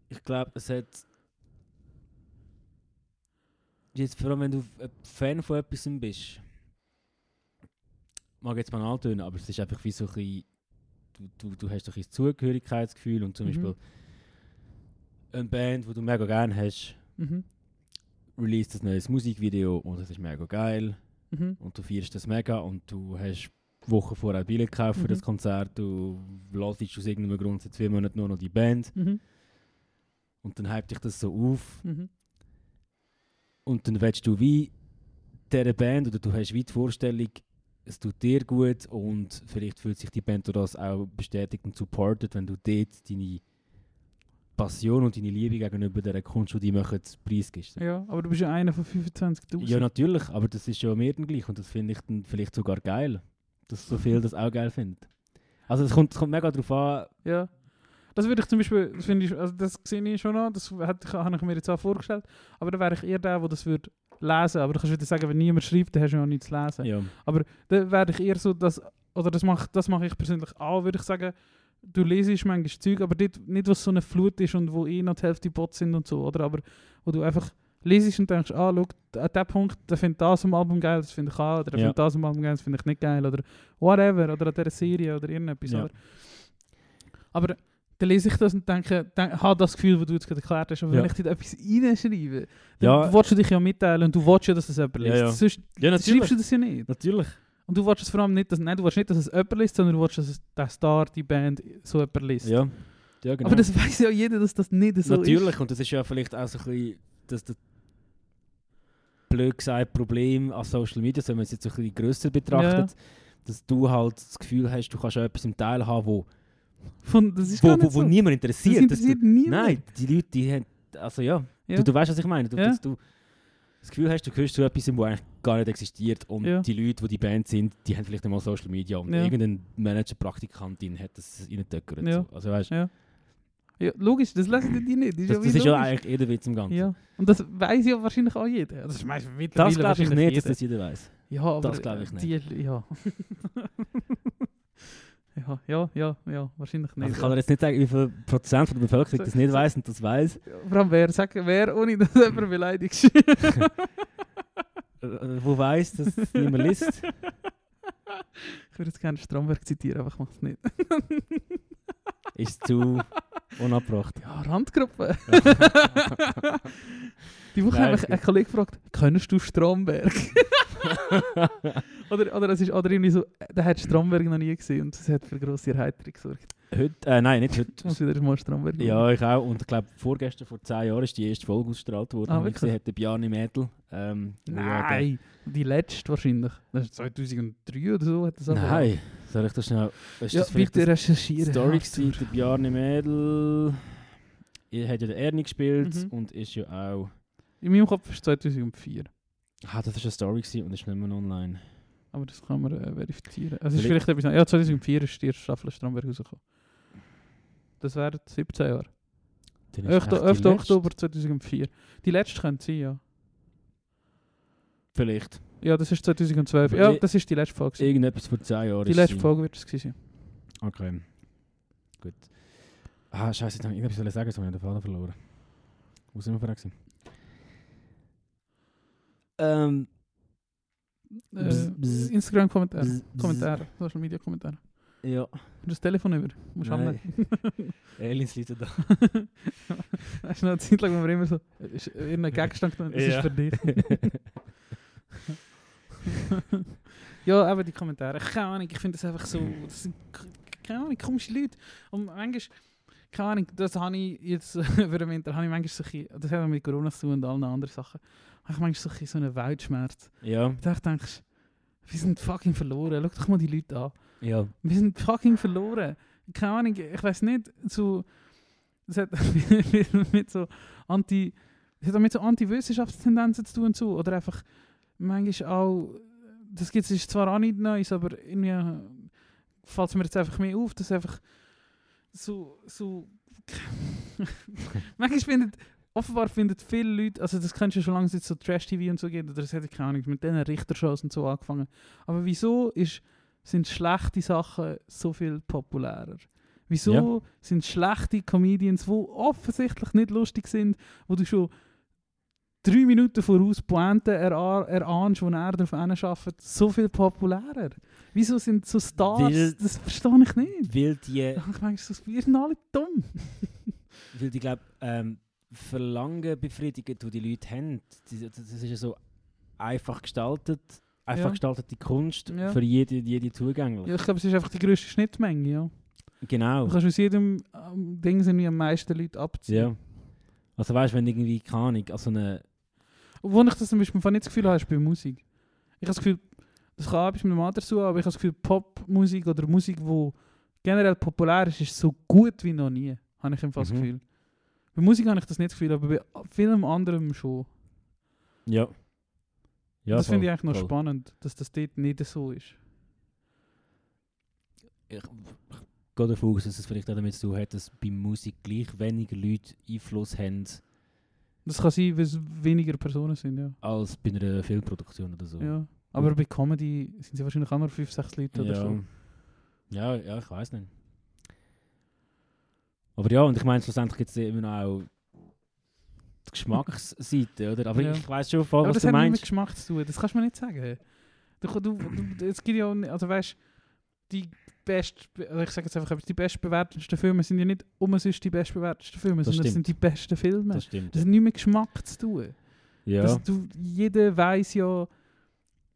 ich glaube, es hat. Jetzt, vor allem, wenn du ein Fan von etwas bist, mag jetzt banal tönen, aber es ist einfach wie so ein bisschen, du, du, du hast doch ein Zugehörigkeitsgefühl und zum Mhm. Beispiel eine Band, die du mega gerne hast, Mhm. released ein neues Musikvideo und es ist mega geil Mhm. und du feierst das mega und du hast Wochen vorher Billett gekauft für Mhm. das Konzert, du hörst aus irgendeinem Grund seit zwei Monaten nur noch die Band Mhm. und dann hypt dich das so auf Mhm. Und dann willst du wie dieser Band oder du hast wie die Vorstellung, es tut dir gut und vielleicht fühlt sich die Band durch das auch bestätigt und supportet, wenn du dort deine Passion und deine Liebe gegenüber dieser Kunst, die machen, preisgibst. Ja, aber du bist ja einer von 25'000. Ja, natürlich, aber das ist schon mir dann gleich und das finde ich dann vielleicht sogar geil, dass so viel das auch geil findet. Also es kommt, kommt mega darauf an, Ja. Das würde ich zum Beispiel, das finde ich, also das sehe ich schon noch, das hätte ich- habe ich mir jetzt auch vorgestellt, aber dann wäre ich eher der, der das würde lesen, aber du kannst wieder sagen, wenn niemand schreibt, dann hast du ja auch nichts zu lesen. ja, Dann wäre ich eher so, dass, oder das mache das mach ich persönlich auch, würde ich sagen, du lesest manchmal Zeug, aber dort, nicht, was so eine Flut ist und wo eh noch die Hälfte Bots sind und so, oder, aber wo du einfach lesest und denkst, ah, schau, an dem Punkt, der findet das am Album geil, das finde ich auch, oder der Ja. findet das am Album geil, das finde ich nicht geil, oder whatever, oder an dieser Serie oder irgendetwas, Ja. oder? Aber dann lese ich das und denke, denk, habe das Gefühl, das du jetzt gerade erklärt hast, aber Ja. wenn ich dort etwas reinschreibe, dann Ja. willst du dich ja mitteilen und du willst ja, dass es jemand Ja, liest. ja. Sonst ja schreibst du das ja nicht. natürlich. Und du willst es vor allem nicht, dass, nein, du willst nicht, dass es jemand liest, sondern du willst, dass es der Star, die Band, so jemand liest. Ja, ja genau. Aber das weiß ja jeder, dass das nicht so Natürlich, ist. und das ist ja vielleicht auch so ein bisschen das, das blöd gesagt Problem an Social Media, wenn man es jetzt so ein bisschen grösser betrachtet, dass du halt das Gefühl hast, du kannst ja etwas im Teil haben, wo, Von, das ist wo, gar wo, nicht wo so. niemand das interessiert. dass interessiert du, niemand. nein, die Leute, die haben, also ja, Ja. Du, du weißt, was ich meine. Du, Ja. dass du das Gefühl hast, du gehörst zu etwas, wo eigentlich gar nicht existiert und Ja. die Leute, die die Band sind, die haben vielleicht einmal Social Media und irgendein Manager, Praktikantin hat das reingetöckert. Ja. So. Also weißt, Ja. Ja, logisch, das lesen die nicht. Das ist das, ja, das ist ja eigentlich jeder Witz im Ganzen. Ja. Und das weiß ja wahrscheinlich auch jeder. Das ist Das glaube ich nicht, dass jeder. das jeder weiß. Ja, aber das glaub ich äh, Die, ja. [LAUGHS] [LAUGHS] ja, ja, ja, ja, wahrscheinlich nicht. Also ich kann dir jetzt nicht sagen, wie viel Prozent von der Bevölkerung das nicht weiß und das weiß. Vor allem wer, sag, wer, ohne dass jemand beleidigst. [LAUGHS] Äh, wo weiß, dass es niemand liest. [LAUGHS] ich würde jetzt gerne Stromberg zitieren, aber ich mache es nicht. [LAUGHS] Ist zu unabgebracht. Ja, Randgruppe. [LAUGHS] Die Woche Nein, hat mich ein Kollege gefragt, kennst du Stromberg? [LAUGHS] oder, oder, es ist, oder irgendwie so, der hat Stromberg noch nie gesehen und das hat für grosse Erheiterung gesorgt. Heute, äh, nein, nicht heute. Ich muss wieder mal Stromberg Ja, ich auch. Und ich glaube, vorgestern, vor zehn Jahren, ist die erste Folge ausgestrahlt worden. Ah, und ich wirklich? gesehen hat der Bjarni Mädel. Ähm, Nein, die letzte wahrscheinlich. Das ist 2003 oder so. Hat das. Nein, soll ich das schnell... Ist Ja, das bitte recherchieren. Story gewesen? Bjarni Mädel... Er hat ja den Ernie gespielt Mhm. und ist ja auch... In meinem Kopf ist es 2004. Ah, das war eine Story gewesen und ist nicht mehr online. Aber das kann man äh, verifizieren. Also es ist Vielleicht- vielleicht etwas... Ja, 2004 ist die erste Staffel Stromberg rausgekommen. Das wären 17 Jahre. Dann 11. echt die 11. letzte. Oktober 2004. Die letzte könnte sein, ja. Vielleicht. Ja, das ist 2012. Aber Ja, das ist die letzte Folge. gewesen. Irgendetwas vor zehn Jahren Die letzte. Folge wird es gewesen sein. Okay. Gut. Ah, scheiße, ich irgendetwas wollen sagen, jetzt habe ich den Faden verloren. Wo sind wir vorher gewesen? Ähm... Äh. Instagram-Kommentare. Kommentare. Social Media Kommentare. Ja. Das Telefon über. Musst du Nein. [LAUGHS] Aliens liegen da. [LAUGHS] Hast du noch eine Zeit lang, wo wir immer so, ist irgendein Gegenstand genommen, das Ja. ist für dich. [LAUGHS] [LAUGHS] ja, aber die Kommentare, keine Ahnung, ich finde das einfach so, das sind, keine Ahnung, komische Leute. Und manchmal, keine Ahnung, das habe ich jetzt [LAUGHS] über den Winter, habe ich manchmal so ein das hat mit Corona zu tun und allen anderen Sachen, habe ich manchmal so so einen Weltschmerz. Ja, Da denkst wir sind fucking verloren, schau doch mal die Leute an. ja. Wir sind fucking verloren. Keine Ahnung, ich weiß nicht, so, das hat [LAUGHS] mit so anti, das hat mit so Anti-Wissenschaftstendenzen zu tun und so, oder einfach manchmal auch, das gibt es zwar auch nicht Neues, aber irgendwie fällt es mir jetzt einfach mehr auf, dass einfach so, so, [LAUGHS] manchmal findet, offenbar findet viele Leute, also das kennst du schon lange, jetzt so Trash-TV und so geht, oder das hätte ich keine Ahnung, mit diesen Richtershows und so angefangen, aber wieso ist, sind schlechte Sachen so viel populärer? Wieso sind schlechte Comedians, die offensichtlich nicht lustig sind, wo du schon drei Minuten voraus Pointen erah- erahnst, wo er darauf arbeitet, so viel populärer? Wieso sind so Stars, Weil- das verstehe ich nicht. Weil die, Ich meine, so, wir sind alle dumm. [LAUGHS] weil die glaub, ähm, Verlangen befriedigen, die die Leute haben. Die- Das ist ja so einfach gestaltet, einfach Ja. gestaltete Kunst, Ja. für jede, jede zugänglich. Ja, ich glaube, es ist einfach die grösste Schnittmenge, ja. Genau. Du kannst aus jedem ähm, Ding sind wie am meisten Leute abziehen. Ja. Also weißt du, wenn irgendwie, keine Ahnung, also eine, Obwohl ich das zum Beispiel nicht das Gefühl habe, ist bei Musik. Ich habe das Gefühl, das kann etwas mit dem Alter zu, aber ich habe das Gefühl, Popmusik oder Musik, die generell populär ist, ist so gut wie noch nie. Habe ich im das Mhm. Gefühl. Bei Musik habe ich das nicht das Gefühl, aber bei vielem anderem schon. ja. Ja, das finde ich eigentlich noch voll. spannend, dass das dort nicht so ist. Ich, ich gehe davon aus, dass es vielleicht auch damit zu tun hat, dass bei Musik gleich weniger Leute Einfluss haben Das kann sein, weil es weniger Personen sind, ja. als bei einer Filmproduktion oder so. ja. Aber bei Comedy sind sie wahrscheinlich auch nur 5, 6 Leute oder ja. so. Ja, ja, ich weiß nicht. Aber ja, und ich meine, schlussendlich gibt es immer noch auch die Geschmacksseite, oder? Aber Ja. ich weiß schon voll, aber was das du hat nicht mit meinst. Geschmack zu tun. Das kannst du mir nicht sagen. Du, du, du, es gibt ja auch nicht, also weißt die best, also ich sage jetzt einfach, die bestbewertetsten Filme sind ja nicht umsonst die bestbewertetsten Filme, Das sondern es sind die besten Filme. Das stimmt. Das hat nichts mit Geschmack zu tun. Ja, du, jeder weiß ja,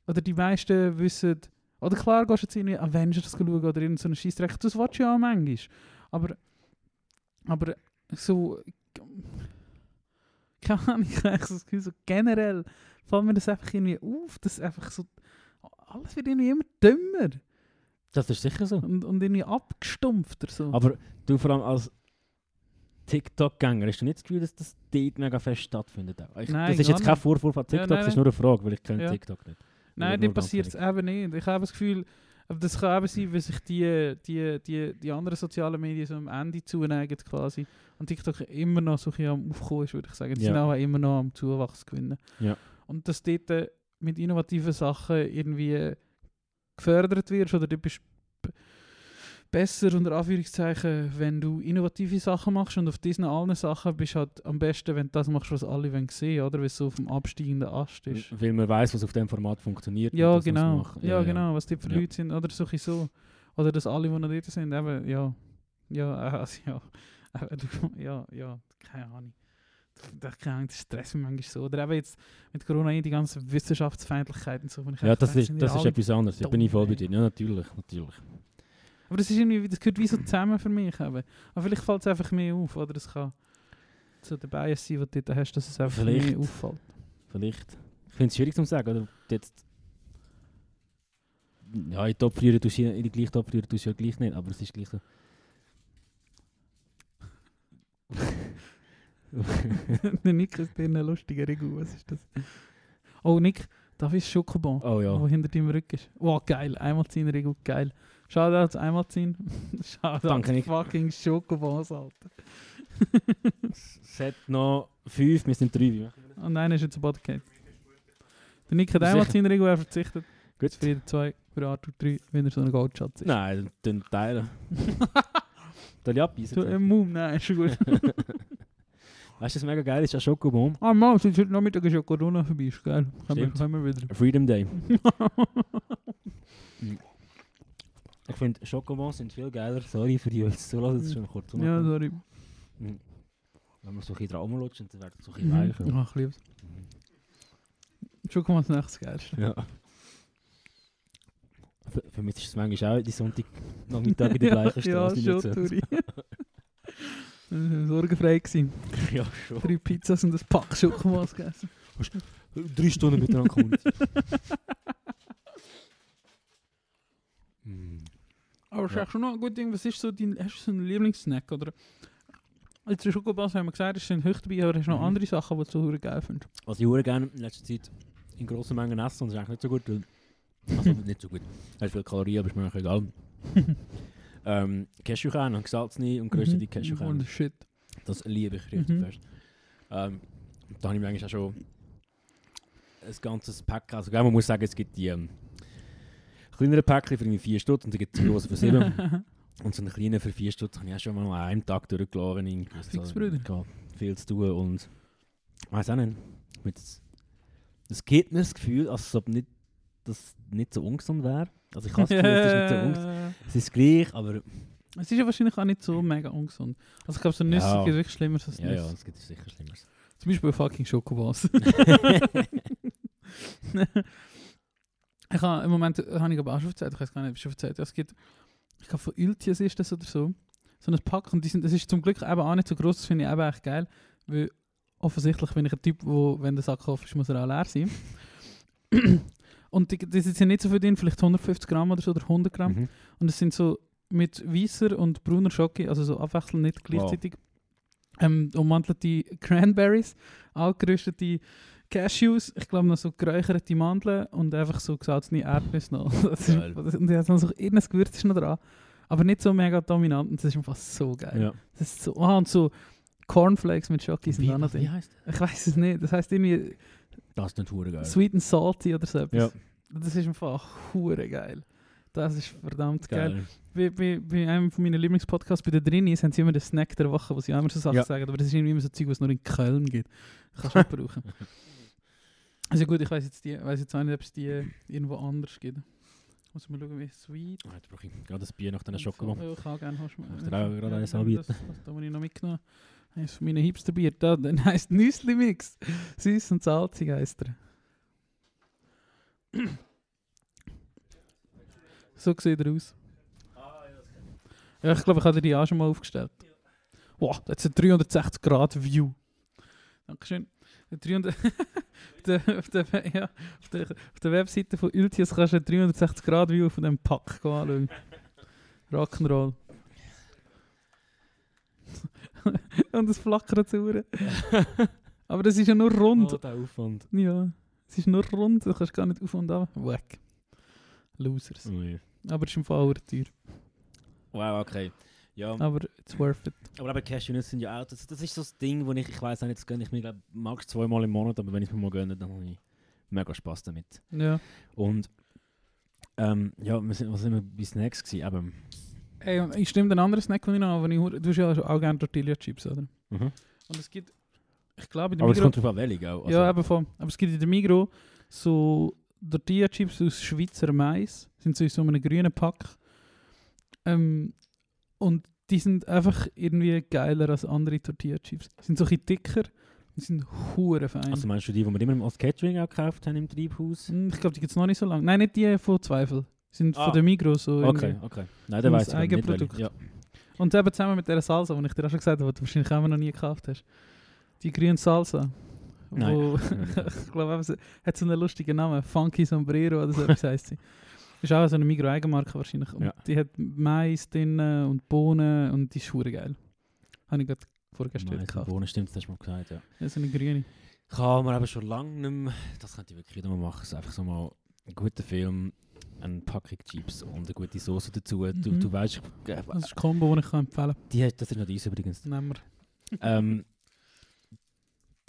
oder die meisten wissen, oder klar gehst du jetzt irgendwie Avengers schauen oder irgendeinen so Scheissdreck, das willst du ja auch manchmal. Aber, aber so, keine Ahnung, [LAUGHS] ich so generell fällt mir das einfach irgendwie auf, dass einfach so, alles wird irgendwie immer dümmer das ist sicher so. und, und irgendwie abgestumpfter so. Aber du vor allem als TikTok-Gänger, hast du nicht das Gefühl, dass das dort mega fest stattfindet? Ich, Nein, das ist jetzt kein. Vorwurf an Ja, TikTok, nein, das ist nur eine Frage, weil ich kenne Ja. TikTok nicht. Nein, dem passiert es eben nicht. Ich habe das Gefühl, das kann eben sein, weil sich die, die, die, die anderen sozialen Medien so am Ende zuneigen quasi. Und TikTok immer noch so ein am Aufkommen ist, würde ich sagen. Die Ja. sind auch immer noch am Zuwachs gewinnen. Ja. Und dass dort mit innovativen Sachen irgendwie gefördert wirst oder du bist besser unter Anführungszeichen, wenn du innovative Sachen machst und auf diesen allen Sachen bist halt am besten, wenn du das machst, was alle wollen sehen, oder? Weil es so auf dem absteigenden Ast ist. Weil man weiß, was auf dem Format funktioniert. Ja, genau. machen. Ja, genau, was die für Ja. Leute sind. Oder so. so. Oder dass alle, die noch dort sind, eben, ja. Ja, also, [LAUGHS] ja. Ja, ja, keine Ahnung. Das, keine Ahnung, das stresst mich manchmal so. Oder eben jetzt mit Corona die ganze Wissenschaftsfeindlichkeit und so. ich Ja, das ist, das ist etwas anderes. Da dumm, bin ich voll bei dir. Ja, natürlich, natürlich. Aber das ist irgendwie, das gehört wie so zusammen für mich. Eben. Aber vielleicht fällt es einfach mehr auf. Oder es kann so der Bias sein, den du dort hast, dass es einfach Vielleicht. mehr auffällt. Vielleicht. Ich finde es schwierig zu sagen, oder? Jetzt, ja, in Top 4 tust du in die gleiche Top 4 tust du ja gleich nicht, aber es ist gleich so. [LAUGHS] Nick ist dir eine lustige Regel. Was ist das? Oh, Nick, darf ich Schokobon? oh ja. Wo hinter deinem Rücken ist. Wow, geil. Einmal ziehen, Regel, geil. Shoutouts, einmal ziehen. [LAUGHS] Shoutouts, Danke, Nick. fucking Schokobons, Alter. Es hat noch 5, wir sind 3. Wie das? Und einer ist jetzt ein Podcast. Der Nick hat einmal ziehen, Regel, er verzichtet. Gut. Frieden 2, für Arthur 3, wenn er so ein Goldschatz ist. Nein, dann [LAUGHS] dann teilen. Soll ich abbeißen? Du, im Mum, nein, ist schon gut. Weißt du, was mega geil ist? Ein Schokobon. Ah, Mann, seit heute Nachmittag ist ja Corona vorbei, ist geil. Stimmt. können wir wieder. Freedom Day. Ich finde, Schokobons sind viel geiler. Sorry für die, [LAUGHS] die es zulassen, das ist schon kurz ja, sorry. Mhm. Wenn man so ein bisschen dran rumlutscht, dann wird es so ein bisschen Mhm. weicher. Ach, ich lieb's. Schokobons ist echt das Geilste. Ja. Für, für mich ist es manchmal auch die Sonntagnachmittag in der gleichen ja, Straße. schon, nicht so. Turi. Äh, sorgenfrei gewesen. [LAUGHS] ja, schon. Drei Pizzas und ein Pack Schokomas gegessen. Drei Stunden miteinander kommt. mm. [LAUGHS] Aber ist Ja. echt schon noch ein gutes Ding. Was ist so dein, hast du so einen Lieblingssnack? Oder? Jetzt in Schokobas haben wir gesagt, es sind höchst dabei, aber hast du noch Mhm. andere Sachen, die du so geil findest? Was ich sehr gerne in letzter Zeit in grossen Mengen esse, und das ist eigentlich nicht so gut, weil... Also nicht so gut. Es hat viele Kalorien, aber ist mir eigentlich egal. [LAUGHS] ähm, Cashewkerne und gesalzene und geröstete Mhm. Cashewkerne. Holy shit. Das liebe ich richtig Mhm. fest. Ähm, da habe ich mir eigentlich auch schon ein ganzes Pack. Also, man muss sagen, es gibt die ähm, kleineren Päckchen für irgendwie 4 Stutz und dann gibt es die grossen für 7. [LAUGHS] und so einen kleinen für 4 Stutz habe ich auch schon mal an einem Tag durchgeladen. irgendwie. Fix, So, Bruder. ich habe viel zu tun und ich weiß auch nicht. Mit, es gibt mir das Gefühl, als ob nicht, das nicht so ungesund wäre. Also ich habe das Gefühl, es ist nicht so ungesund. Es ist gleich, aber Es ist ja wahrscheinlich auch nicht so mega ungesund. Also ich glaube, so Nüsse Ja. gibt wirklich schlimmer als ja, Nüsse. ja, es gibt sicher Schlimmeres. Zum Beispiel fucking Schokobas. [LAUGHS] [LAUGHS] ich habe im Moment, habe ich aber auch schon erzählt, ich weiß gar nicht, ob ich schon erzählt habe, es gibt, ich glaube von Iltias ist das oder so, so ein Pack und die sind, das ist zum Glück eben auch nicht so groß, das finde ich eben echt geil, weil offensichtlich bin ich ein Typ, wo, wenn der Sack offen ist, muss er auch leer sein. [LAUGHS] und die, die sind nicht so viel drin, vielleicht 150 Gramm oder so, oder 100 Gramm. Mhm. Und es sind so mit weißer und brauner Schoki, also so abwechselnd nicht gleichzeitig, ähm, ummantelte Cranberries, angeröstete Cashews, ich glaube noch so geräucherte Mandeln und einfach so gesalzene Erdnüsse noch. [LAUGHS] Das ist, und jetzt noch so irgendein Gewürz ist noch dran. Aber nicht so mega dominant und das ist einfach so geil. Ja. Das ist so, ah, und so Cornflakes mit Schoki sind auch noch wie drin. Ich weiß es nicht, das heißt irgendwie das? ist nicht geil. Sweet and Salty oder so etwas. Ja. Das ist einfach hure geil. Das ist verdammt geil. Geil. Bei, bei, bei einem von meinen Lieblingspodcasts, bei den Drinis, haben sie immer den Snack der Woche, wo sie immer so Sachen Ja. sagen, aber das ist irgendwie immer so Zeug, was es nur in Köln gibt. Kannst du auch [LAUGHS] brauchen. Also gut, ich weiß jetzt, die, weiss jetzt auch nicht, ob es die irgendwo anders gibt. Muss mal schauen, wie sweet. Ah, Jetzt brauche ich gerade ein Bier nach diesen Schokolade. Ja, ich kann gerne. Hast du Darf ich auch gerade eins das, anbieten? das, das, da muss ich noch mitgenommen. Eines von meinen Hipsterbier. Da, dann heisst Nüssli Mix. Süß und salzig heisst er. so sieht er aus. Ja, ich glaube, ich habe dir die auch schon mal aufgestellt. Wow, das ist ein 360 Grad View. Dankeschön. Der 300 [LAUGHS] auf, der, auf, der, ja, auf, der, auf der Webseite von Ultius kannst du ein 360 Grad View von dem Pack anschauen. Rock'n'Roll. [LAUGHS] Und es flackert zu. Aber das ist ja nur rund. Oh, der Aufwand. Ja, es ist nur rund, du kannst gar nicht auf und ab. Weg. Losers. Oh, ja. Aber es ist im Fall auch teuer. Wow, okay. Ja, Aber it's worth it. aber eben Cashewnüsse sind ja auch, das, das ist so das Ding, wo ich, ich weiß auch nicht, das gönne ich mir glaub, max zweimal im Monat, aber wenn ich es mir mal gönne, dann habe ich mega Spaß damit. Ja. Und ähm, ja, wir sind, was sind wir bei Snacks gewesen? Eben, Ey, stimme den anderen Snack, den ich noch habe. ich- Du hast ja auch gerne Tortilla-Chips, oder? mhm. Und es gibt, ich glaube, in der Aber es Migros... kommt drauf an, welche auch. Also, ja, eben voll. Aber es gibt in der Migros so Tortilla-Chips aus Schweizer Mais. Sind so in so einem grünen Pack. Ähm, und die sind einfach irgendwie geiler als andere Tortilla-Chips. Sind so ein bisschen dicker und sind hure fein. also meinst du die, die wir immer als Catering auch gekauft haben im Treibhaus? Hm, Ich glaube, die gibt es noch nicht so lange. Nein, nicht die von Zweifel. Sind Ah. von der Migros so Okay, okay. Nein, der weiß ich nicht. Eigenprodukt. welche. Ja. Und eben zusammen mit dieser Salsa, die ich dir auch schon gesagt habe, die du wahrscheinlich auch noch nie gekauft hast. Die grüne Salsa. Nein. Wo, [LAUGHS] ich glaube, sie hat so einen lustigen Namen. Funky Sombrero oder so etwas heisst sie. Ist auch so eine Migros-Eigenmarke wahrscheinlich. Und Ja. die hat Mais drin und Bohnen und die ist geil. Habe ich gerade vorgestern Mais gekauft. Bohnen, stimmt, das hast du mal gesagt, ja. Ja, so eine grüne. Kann man aber schon lange nicht mehr, das könnte ich wirklich wieder mal machen, so einfach so mal einen guten Film, eine Packung Chips und eine gute Soße dazu. Du, Mhm. du weißt, Das ist ein Combo, das ich kann empfehlen die, hast- das ist noch dies übrigens. kann. Nehmen wir. ähm,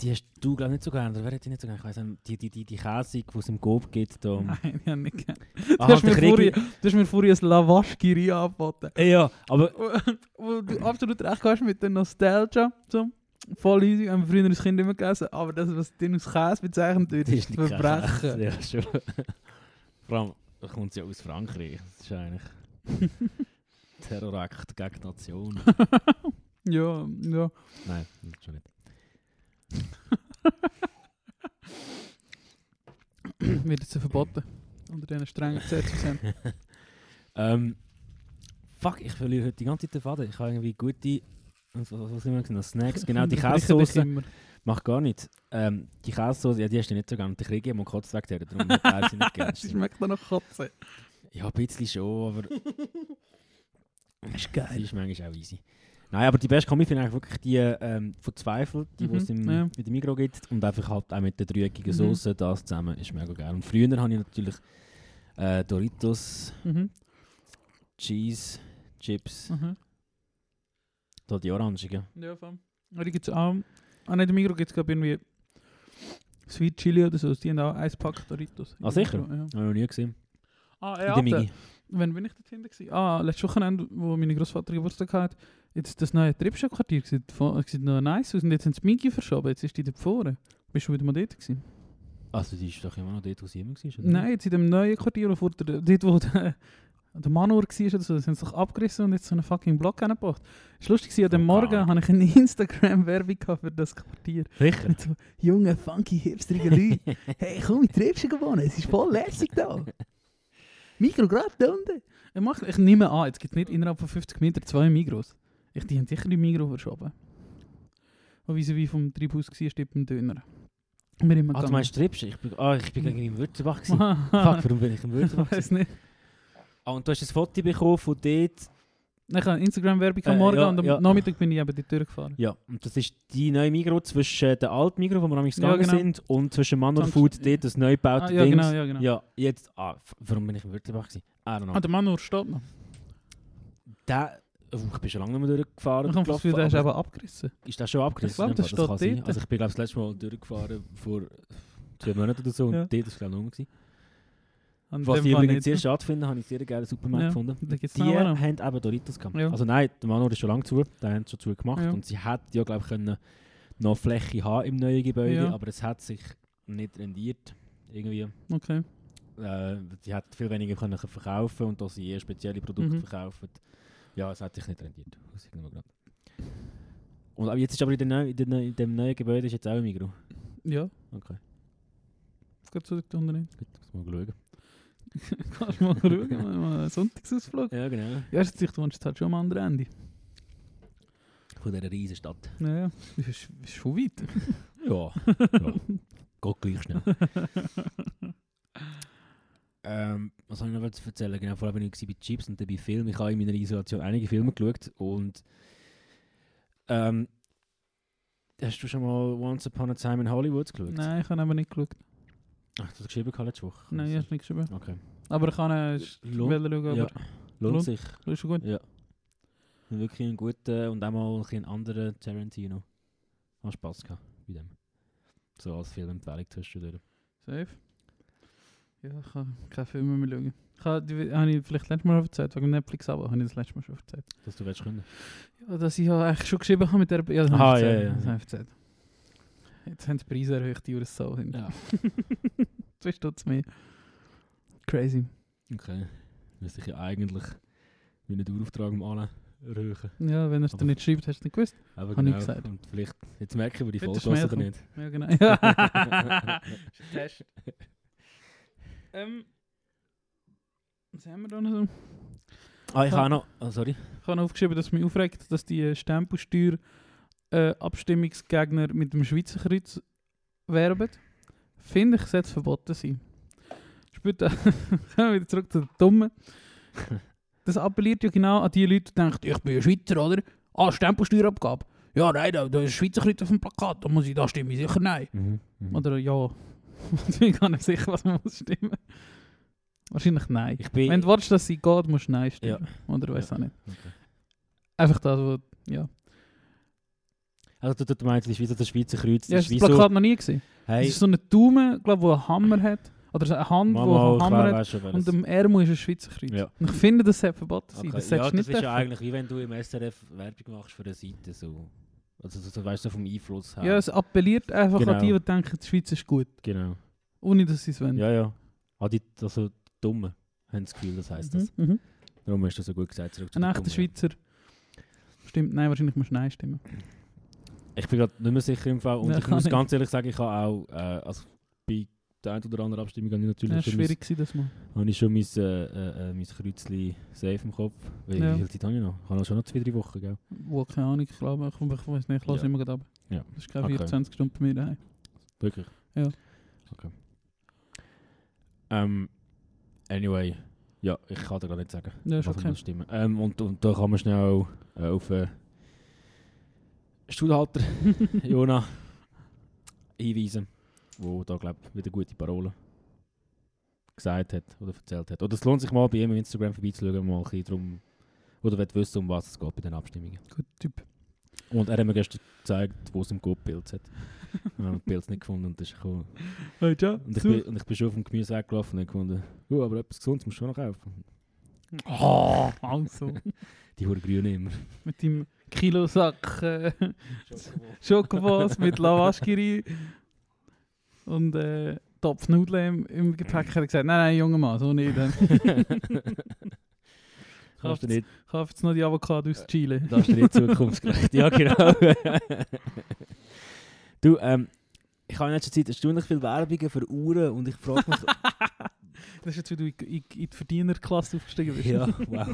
die hast du, glaube ich, nicht so gerne, oder wer hat die nicht so gerne? Ich weiss nicht, die, die, die, die Käse, die es im Coop gibt. Da. [LAUGHS] Nein, ich habe nicht gern. Ah, Du hast, mir vorhin, du hast mir vorhin ein Lavash-Giri angeboten. Ja, aber [LAUGHS] wo, du absolut recht hast mit der Nostalgia. So. Voll easy, haben wir früher als Kind immer gegessen. Aber das, was drin aus Käse bezeichnet wird, ist ist Verbrechen. Käse, Ja, schon. [LAUGHS] Vor allem, da kommt sie ja aus Frankreich. Das ist eigentlich [LAUGHS] Terrorakt gegen die Nation. [LAUGHS] ja, ja. Nein, schon nicht. [LAUGHS] wird jetzt verboten. Unter diesen strengen Gesetzen. Ähm, fuck, ich verliere heute die ganze Zeit den Faden. Ich habe irgendwie gute was, was, was wir gesagt? Snacks, genau, die Unterbrechen Macht gar nicht. Ähm, die Käsesauce, ja, die hast du nicht so gerne. Die kriege [LAUGHS] ich immer kurz weg, darum hat sie nicht gerne. Schmeckt dann nach Katze. Ja, ein bisschen schon, aber [LAUGHS] Das ist geil. ist manchmal auch easy. Nein, aber die beste Kombi finde ich eigentlich wirklich die ähm, von Zweifel, die Mhm, es im, ja. in der Migros gibt. Und einfach halt auch mit der dreieckigen Mhm. Soße, das zusammen ist mega geil. Und früher habe ich natürlich äh, Doritos, Mhm. Cheese, Chips, Mhm. da die orangigen. Ja, voll. Die gibt es auch. Ah, nein, im Migros gibt es glaube irgendwie Sweet Chili oder so. Die haben auch Eispack Doritos. Ah, sicher? Ja. Habe ich noch nie gesehen. Ah, In ja, der, Migi. Wann bin ich dort hinten gewesen? Ah, letztes Wochenende, wo mein Großvater Geburtstag hatte, jetzt das neue Triebschaft-Quartier. Sieht, noch nice aus. Und jetzt haben sie die Migi verschoben. Jetzt ist die da vorne. Bist du wieder mal dort gewesen? Also die ist doch immer noch dort, wo sie immer war? Nein, jetzt in dem neuen Quartier, wo vor der, dort wo der, der Manor war oder so, haben sie doch abgerissen und jetzt so einen fucking Block hingebracht. Es war lustig, gewesen, an dem Oh, Morgen habe ich eine [LAUGHS] Instagram-Werbung für das Quartier. Sicher? Mit so jungen, funky, hipsterigen Leuten. [LAUGHS] hey, komm, ich treffe schon gewonnen, es ist voll lässig da. Mikro gerade da unten. Ich, mach, ich nehme an, jetzt gibt es nicht innerhalb von 50 Metern zwei Migros. Ich, die haben sicher die Migros verschoben. Und wie sie wie vom Treibhaus war, steht beim Döner. Wir immer Ah, du meinst Trips? Ich bin, ah, ich bin gegen im Würzebach. gewesen. Fuck, [LAUGHS] Fuck, warum bin ich im Würzebach? ich weiß nicht. Ah, und du hast ein Foto bekommen von dort. Ich habe Instagram-Werbung am Äh, Morgen ja, und am ja. Nachmittag bin ich eben die Tür gefahren. Ja, und das ist die neue Migros zwischen der alten Migros, wo wir amigs Ja, gegangen genau. sind, und zwischen Manor Food, dort das neu gebaute Ah, ja, Ding. genau, ja, genau. Ja, jetzt, ah, warum bin ich im Würzebach gewesen? I don't know. Ah, der Manor steht noch. Der, oh, ich bin schon lange nicht mehr durchgefahren. Ich habe das Gefühl, der ist aber eben abgerissen. ist der schon abgerissen? Ich glaub, in dem das Fall? das kann steht dort. Also ich bin glaube das letzte Mal durchgefahren vor zwei Monaten oder so und Ja. dort war es glaube ich noch. An Was Fall übrigens sehr schade finde, habe ich sehr gerne Supermarkt Ja, gefunden. Die haben eben Doritos gehabt. Ja. Also nein, der Manor ist schon lange zu, der haben schon zu gemacht Ja. und sie hätte ja glaube ich können noch Fläche haben im neuen Gebäude, aber es hat sich nicht rendiert irgendwie. Okay. Äh, sie hat viel weniger können verkaufen und da sie eher spezielle Produkte Mhm. verkaufen. Ja, es hat sich nicht rendiert. Und aber jetzt ist aber in, der in, der, in dem neuen Gebäude ist jetzt auch ein Migros. Ja, Okay, geht so dort unten rein. gut, muss mal schauen. [LAUGHS] Kannst du mal schauen, mal mal einen Sonntagsausflug. Ja, genau. Ja, erst du wohnst halt schon am anderen Ende. Von dieser riesen Stadt. Naja, das ist, ist schon weit. [LAUGHS] Ja, ja. geht gleich schnell. ähm, was soll ich noch zu erzählen? Genau, vorher bin ich bei Chips und dann bei Filmen. Ich habe in meiner Isolation einige Filme geschaut und ähm, hast du schon mal Once Upon a Time in Hollywood geschaut? Nein, ich habe aber nicht geschaut. Ach, du hast geschrieben gehabt letzte Woche? Nein, ich habe es nicht geschrieben. Okay. Aber ich kann äh, schauen, aber Ja, lohnt Lohnt- sich. das ist schon gut. Ja. Wirklich ein guter und auch mal ein anderer Tarantino. Hat Spass gehabt bei dem. So als Filmempfehlung zwischendurch. Safe. Ja, ich kann keine Filme mehr schauen. Ich habe, die habe ich vielleicht letztes Mal erzählt, wegen Netflix aber habe ich das letzte Mal schon erzählt. Dass du willst können. Ja, dass ich eigentlich schon geschrieben habe mit der... Ja, das Ah, habe ich ja, erzählt. ja, Das ja. habe ich erzählt. Jetzt haben die Preise erhöht, die so sind. Ja. [LAUGHS] Zwei Stutz mehr. Crazy. Okay. Müsste ich ja eigentlich meinen Dauerauftrag mal erhöhen. Ja, wenn er es dir nicht schreibt, hast du nicht gewusst. Aber Hab ich gesagt. Und vielleicht, jetzt merke ich, wo die hören oder nicht. Ja, genau. [LAUGHS] Ja. Test. ähm, was haben wir da noch so? Ah, ich habe noch... Oh, sorry. Ich habe noch aufgeschrieben, dass mich aufregt, dass die Stempelsteuer äh, Abstimmungsgegner mit dem Schweizer Kreuz werben. Finde ich, sollte es verboten sein. Später [LAUGHS] kommen wir wieder zurück zu den Dummen. [LAUGHS] Das appelliert ja genau an die Leute, die denken, ich bin ein Schweizer, oder? Ah, Stempelsteuerabgabe. Ja, nein, da, da ist Schweizer Kreuz auf dem Plakat, da, muss ich, da stimme ich sicher nein. Mhm. Mhm. Oder ja. [LAUGHS] ich bin gar nicht sicher, was man muss stimmen. Wahrscheinlich nein. Wenn du willst, dass sie geht, musst du nein stimmen. Oder weiß Ja. auch nicht. Okay. Einfach das, wo, ja. Also du, du meinst, das so das Schweizer Kreuz. Ja, Das das Plakat so... noch nie gesehen? Hey, Es ist so ein Daumen, glaub, wo einen Hammer hat. Oder so eine Hand, Mama, einen Hammer hat. schon, Und am Ärmel ist ein Schweizer Kreuz. Ja. Und ich finde, das sollte verboten sein. Okay. Das ja, das ist ja dürfen. eigentlich wie wenn du im SRF Werbung machst für eine Seite. So. Also so, so, weißt du, vom Einfluss her. Ja, es appelliert einfach Genau. an die, die denken, die Schweiz ist gut. Genau. Ohne, dass sie es wollen. Ja, ja. Ah, die, also die Dummen haben das Gefühl, das heisst das. Mhm. Mhm. Darum hast du so gut gesagt. Zurück zu Ein echter. Schweizer stimmt nein, wahrscheinlich musst du nein stimmen. Ich bin gerade nicht mehr sicher im Fall. Und Ja, ich muss nicht. ganz ehrlich sagen, ich habe auch, äh, also bei die eine oder andere Abstimmung habe ich natürlich Ja, schon, mein, schwierig gewesen, das mal. habe ich schon mein, äh, äh, äh, mein Kreuzchen safe im Kopf. Weil, Ja. Wie viel Zeit habe ich noch? Ich habe schon noch zwei, drei Wochen, gell? Wo, keine Ahnung, ich glaube, ich, ich weiß nicht, ich lasse Ja. immer gerade ab. Ja. Das ist keine Okay. 24 Stunden bei mir daheim. Wirklich? Ja. Okay. Ähm, anyway, ja, ich kann dir gar nicht sagen, Ja, ist okay. stimmen. Ähm, und, und da kann man schnell äh, auf äh, Stuhlhalter [LAUGHS] Jona hinweisen, wo da glaube ich wieder gute Parolen gesagt hat oder erzählt hat. Oder es lohnt sich mal bei ihm auf Instagram vorbeizuschauen, mal ein bisschen drum, oder will wissen, um was es geht bei den Abstimmungen. Gut, Typ. Und er hat mir gestern gezeigt, wo es im Gut Pilz hat. [LAUGHS] Wir haben die Pilz nicht gefunden und das ist cool. Hey, ja, Und ich, bin, und ich bin schon auf dem Gemüse weggelaufen und hab gefunden, oh, aber etwas Gesundes musst du schon noch kaufen. Oh, also. [LAUGHS] Die hure Grüne immer. mit dem Kilosack äh, Schokobos mit [LAUGHS] Lavaschkiri und äh, Topf Nudeln im, im Gepäck. Hat er gesagt, nein, nein, junger Mann, so nicht. [LAUGHS] äh. Kannst du nicht, Ich kaufe jetzt noch die Avocado aus Chile. das ist nicht zukunftsgerecht. Ja, genau. [LAUGHS] du, ähm, ich habe in letzter Zeit erstaunlich viel Werbungen für Uhren und ich frage mich, Das ist jetzt, wie du in, in, in die Verdienerklasse aufgestiegen bist. ja, wow.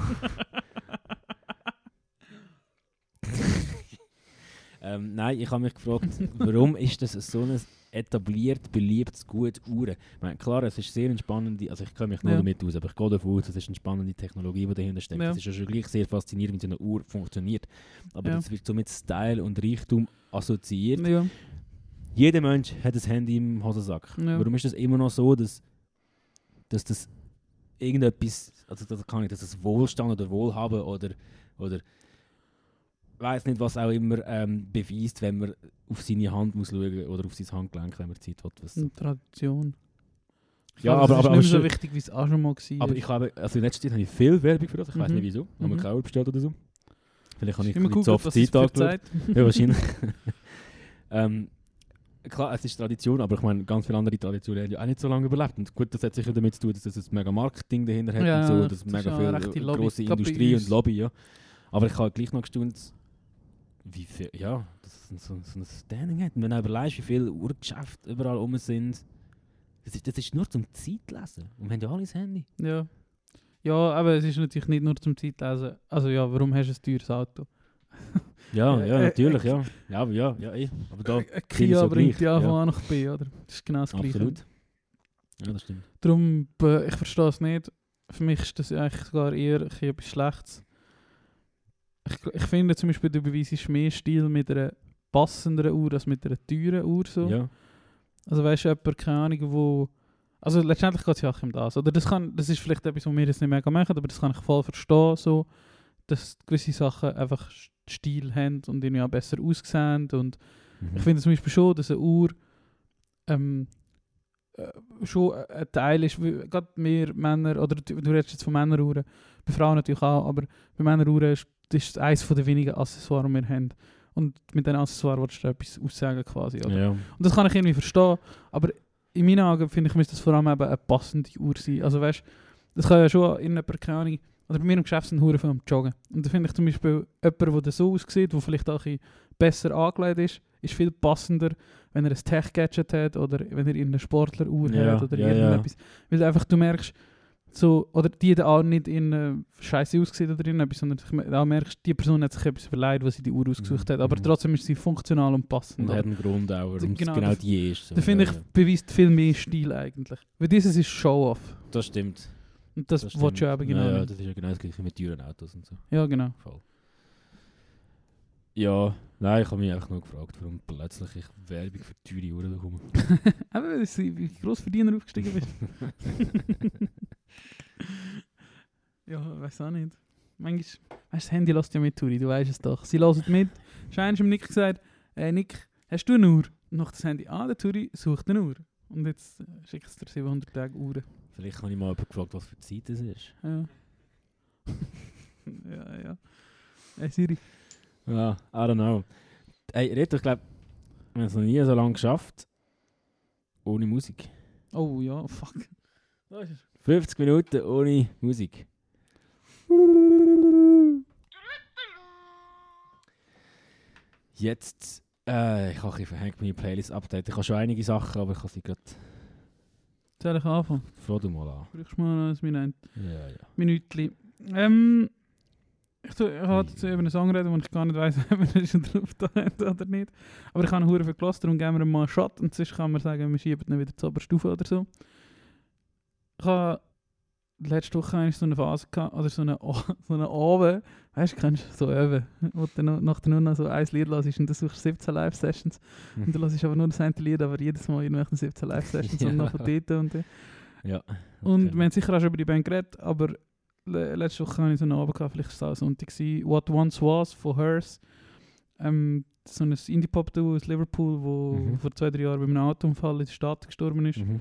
[LAUGHS] ähm, nein, ich habe mich gefragt, warum ist das so ein etabliert, beliebtes Gut Uhren? Ich meine, klar, es ist sehr eine spannende, also ich kenne mich nur Ja. damit aus, aber ich gehe davon aus, es ist eine spannende Technologie, die dahinter steckt. Ja. Es ist ja schon gleich sehr faszinierend, wie so eine Uhr funktioniert. Aber Ja. das wird so mit Style und Reichtum assoziiert. Ja, Jeder Mensch hat ein Handy im Hosensack. Warum ist das immer noch so, dass, dass das irgendetwas, also das kann ich, dass das Wohlstand oder Wohlhaben oder, oder weiß nicht, was auch immer ähm, beweist, wenn man auf seine Hand muss schauen oder auf sein Handgelenk, wenn man Zeit hat. Was. eine Tradition. Ja, glaube, aber, das ist aber, aber, so wichtig, wie es auch schon mal war. aber ich habe, also in letzter Zeit habe ich viel Werbung für das, ich weiß Mhm. nicht wieso. Haben wir Mhm. Kauer bestellt oder so? Vielleicht habe ich ein zu oft Zeit angeschaut. Ja, wahrscheinlich. [LAUGHS] ähm, klar, es ist Tradition, aber ich meine, ganz viele andere Traditionen haben ja auch nicht so lange überlebt. Und gut, das hat sicher damit zu tun, dass es ein mega Marketing dahinter hat Ja, und so, das dass ist mega viel bei Industrie und Lobby, ja. Aber ich habe gleich noch gestaunt, wie viel, ja, dass es so, so ein Standing. Und wenn du überlegst, wie viele Uhrgeschäfte überall rum sind, das ist, das ist nur zum Zeitlesen. Und wir haben ja alle das Handy. Ja. Ja, aber es ist natürlich nicht nur zum Zeitlesen. Also ja, warum hast du ein teures Auto? Ja, Äh, [LAUGHS] ja, äh, natürlich, äh, ja. Ja, aber ja, ja, eh. Aber da, finde ich Kia so bringt ja von ja. A nach B, oder? Das ist genau das Gleiche. absolut. Ja, das stimmt. Darum, äh, ich verstehe es nicht. Für mich ist das eigentlich sogar eher etwas Schlechtes. Ich, ich finde zum Beispiel, du beweisest mehr Stil mit einer passenderen Uhr als mit einer teuren Uhr. So. Ja. Also weißt du, jemand, keine Ahnung, wo... Also letztendlich geht es ja auch um das. Oder das, kann, das ist vielleicht etwas, was wir jetzt nicht mega machen, aber das kann ich voll verstehen, so, dass gewisse Sachen einfach Stil haben und irgendwie auch besser aussehen. Und Mhm. ich finde zum Beispiel schon, dass eine Uhr ähm, äh, schon ein Teil ist, gerade mehr Männer, oder du, du redest jetzt von Männeruhren, bei Frauen natürlich auch, aber bei Männeruhren ist das ist eines den wenigen Accessoires, die wir haben. Und mit diesen Accessoires willst du etwas aussagen quasi. Oder? Ja. Und das kann ich irgendwie verstehen, aber in meinen Augen finde ich, müsste das vor allem eben eine passende Uhr sein. Also weißt das kann ja schon in jemand, keine Ahnung, oder bei mir im Geschäft sind Huren am Joggen. Und da finde ich zum Beispiel jemand, der so aussieht, der vielleicht auch ein besser angelegt ist, ist viel passender, wenn er ein Tech-Gadget hat oder wenn er irgendeine Sportleruhr Ja, hat oder ja, ja. irgendetwas. Weil einfach du merkst, so, oder die da auch nicht in äh, Scheiße aussieht oder irgendetwas, sondern ich, da merkst die Person hat sich etwas überlegt, was sie die Uhr ausgesucht hat. Aber Mhm. trotzdem ist sie funktional und passend. Und hat einen Grund auch, warum es Genau, genau, da- die ist. So. Da finde ich, beweist viel mehr Stil eigentlich. Weil dieses ist Show-off. Das stimmt. Und das, das willst du ja eben genau Ja, das ist ja genau das gleiche mit teuren Autos und so. Ja, genau. Voll. Ja, nein, ich habe mich einfach nur gefragt, warum plötzlich ich Werbung für teure Uhren bekomme. [LAUGHS] Aber weil du wie Grossverdiener aufgestiegen bist. [LAUGHS] ja, weiß auch nicht. Manchmal, weißt du, das Handy lässt ja mit, Turi, du weißt es doch. Sie hören mit. [LAUGHS] Scheinst dem Nick gesagt, äh, Nick, hast du eine Uhr? Und noch das Handy, ah, der Turi sucht eine Uhr. Und jetzt äh, schickt es dir 700 Tage Uhren. Vielleicht habe ich mal jemanden gefragt, was für Zeit es ist. Ja. [LAUGHS] ja, ja. Hey Siri. Ja, I don't know. Hey, Reto, ich glaube, wir haben es noch nie so lange geschafft. Ohne Musik. Oh ja, fuck. Da ist er. 50 Minuten ohne Musik. Jetzt, äh, ich habe verhängt meine Playlist update. Ich habe schon einige Sachen, aber ich habe sie gerade Soll ich anfangen? Fang du mal an. Brauchst du mal ein Minute? Ja, ja. Minütli. Ähm, ich, tu- ich wollte jetzt über einen Song reden, wo ich gar nicht weiss, [LAUGHS] ob wir schon drauf haben oder nicht. Aber ich habe einen viel gelassen, darum geben wir ihm mal einen Shot und sonst kann man sagen, wir schieben ihn wieder zur Oberstufe oder so. Ich habe letzte Woche eigentlich so eine Phase gehabt, oder so eine, [LAUGHS] so eine Abend, weißt du, kennst du so üben, wo du noch, nachher nur noch so ein Lied hörst und du suchst 17 Live-Sessions und du hörst aber nur das eine Lied, aber jedes Mal irgendwelche 17 Live-Sessions [LAUGHS] und noch von dort und dort. Ja. Und okay. wir haben sicher auch schon über die Band geredet, aber le letzte Woche hatte ich so einen Abend, gehabt, vielleicht war es auch Sonntag, gewesen, What Once Was von Hers. Ähm, so ein Indie-Pop-Duo aus Liverpool, wo Mhm. vor zwei, drei Jahren bei einem Autounfall in der Stadt gestorben ist. Mhm.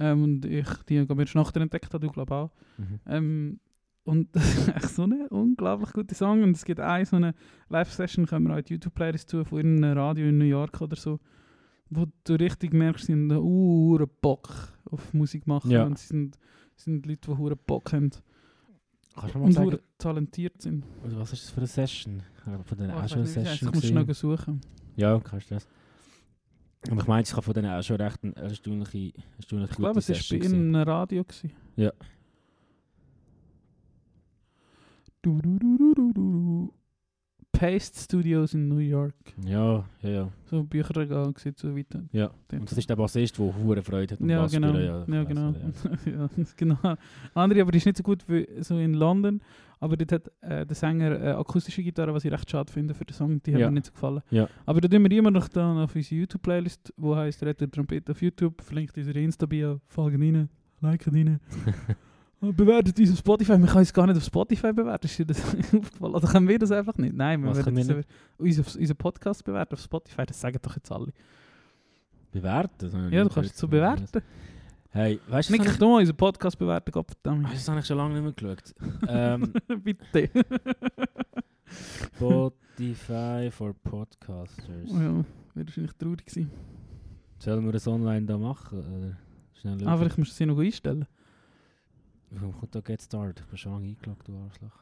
Ähm, und ich die glaube ich nachher entdeckt habe, du glaube auch. Mhm. Ähm, und [LAUGHS] das ist echt so ein unglaublich guter Song. Und es gibt eine so eine Live-Session, können wir auch die YouTube-Playlist tun, von irgendeinem Radio in New York oder so, wo du richtig merkst, sie haben einen uh, Bock auf Musik machen. Ja. Und sie sind, sind Leute, die hure Bock haben Kannst du mal und sagen, talentiert sind. also was ist das für eine Session? Habe von denen Oh, eine heisst. Session Ich muss schnell suchen. Ja, kein Stress. Aber ich meine, von denen auch schon recht eine erstaunliche, erstaunliche Ich glaube, es war bei ihnen ein Radio. Gewesen. Ja. Du, du, du, du, du, du. Paste Studios in New York. Ja, ja, ja. So Bücherregal sieht so weiter. ja. Und das ist der Bassist, der hure Freude hat Ja, genau. Ja, weiss, genau. ja. [LAUGHS] ja, genau. Andere, aber die ist nicht so gut wie so in London. Aber dort hat äh, der Sänger äh, akustische Gitarre, was ich recht schade finde für den Song. Die hat Ja. mir nicht so gefallen. Ja. Aber da tun wir immer noch dann auf unsere YouTube-Playlist, wo heißt Retter Trompete auf YouTube. Verlinkt unsere Insta-Bio. Folgen rein, liken rein. [LAUGHS] Bewertet uns auf Spotify. Man kann uns gar nicht auf Spotify bewerten. Ist dir das [LAUGHS] aufgefallen? Oder können wir das einfach nicht? Nein, wir Was werden können wir uns auf unseren Podcast bewerten auf Spotify. Das sagen doch jetzt alle. Bewerten? Ja, du nicht kannst es so bewerten. Hey, weißt du, tu mal unseren Podcast bewerten, Gottverdammt. habe ich- das habe ich schon lange nicht mehr geschaut. [LAUGHS] ähm, Bitte. Spotify for Podcasters. Oh ja, wäre wahrscheinlich traurig gewesen. Sollen wir das online da machen? Oder? Schnell schauen. Aber ich muss sie noch einstellen. Warum kommt da Get Started? Ich bin schon lange eingeloggt, du Arschloch.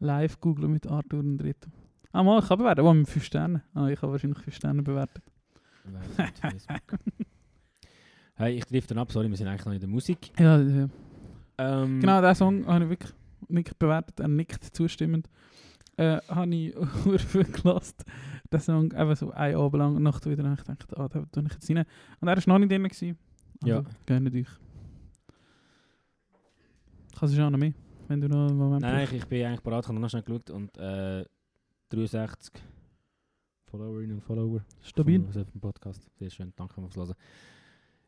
Live googlen mit Arthur und Dritten. Ah, mal, ich kann bewerten. Oh, mit 5 Sternen. Ah, ich habe wahrscheinlich 5 Sterne bewertet. [LAUGHS] Hey, ich dann ab, sorry, wir sind eigentlich noch in der Musik. Ja, ja. Ähm, Genau, diesen Song habe ich wirklich nicht bewertet. Er nickt zustimmend. Äh, habe ich [LAUGHS] viel gelassen. Den Song eben so ein Abend lang Nacht wieder. Und ich dachte, ah, da tue ich jetzt rein. Und er war noch nicht drin. Gewesen. Also, Ja. Gerne dich. Kannst du schon noch mehr, wenn du noch einen Moment Nein, brauchst. ich, ich bin eigentlich bereit, ich habe noch schnell geschaut und äh, 63 Followerinnen und Follower. Stabil. Also vom Podcast. Sehr schön, danke fürs Hören.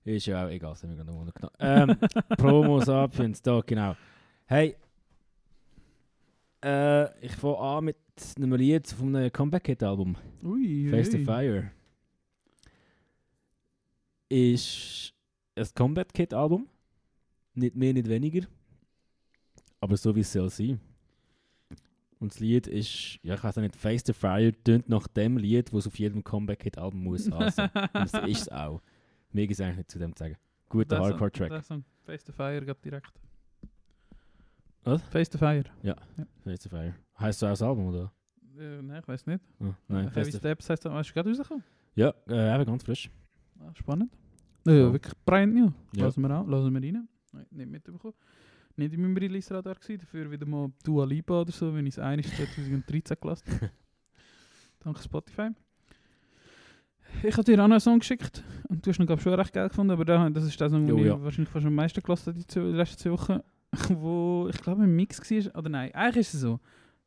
Ist ja auch egal, das haben wir gerade noch. Ähm, Promos ab, find's da, genau. Hey, äh, ich fange an mit einem Lied vom neuen Comeback-Hit-Album. Ui, Face the. Fire. Ist ein Combat-Kit-Album. Nicht mehr, nicht weniger. Aber so wie es soll sein. Und das Lied ist, ja, ich weiß nicht, Face the Fire tönt nach dem Lied, das auf jedem Comeback-Kit-Album muss. [LAUGHS] Und das ist es auch. Mir ist eigentlich nicht zu dem zu sagen. Guter Hardcore-Track. Face the Fire geht direkt. Was? Face the Fire. Face the Fire. Heißt so auch das Album, oder? Äh, nein, ich weiß nicht. Oh, nein, Heavy Steps heißt das. Hast du gerade rausgekommen? Ja, äh, eben ganz frisch. Ah, spannend. Ja, Ja. wirklich brand new. Ja. Lassen wir an, lassen wir rein. Nein, nicht mitbekommen. Nicht in meinem Release-Radar gewesen, dafür wieder mal Dua Lipa oder so, wenn ich es eines 2013 gelassen habe. [LAUGHS] Danke Spotify. Ich habe dir auch noch einen Song geschickt und du hast ihn glaub, schon recht geil gefunden, aber da, das ist der Song, den Jo, ich ja. wahrscheinlich fast am meisten gelassen habe die, letzten zwei Wochen, [LAUGHS] wo ich glaube ein Mix war, oder nein, eigentlich ist es so.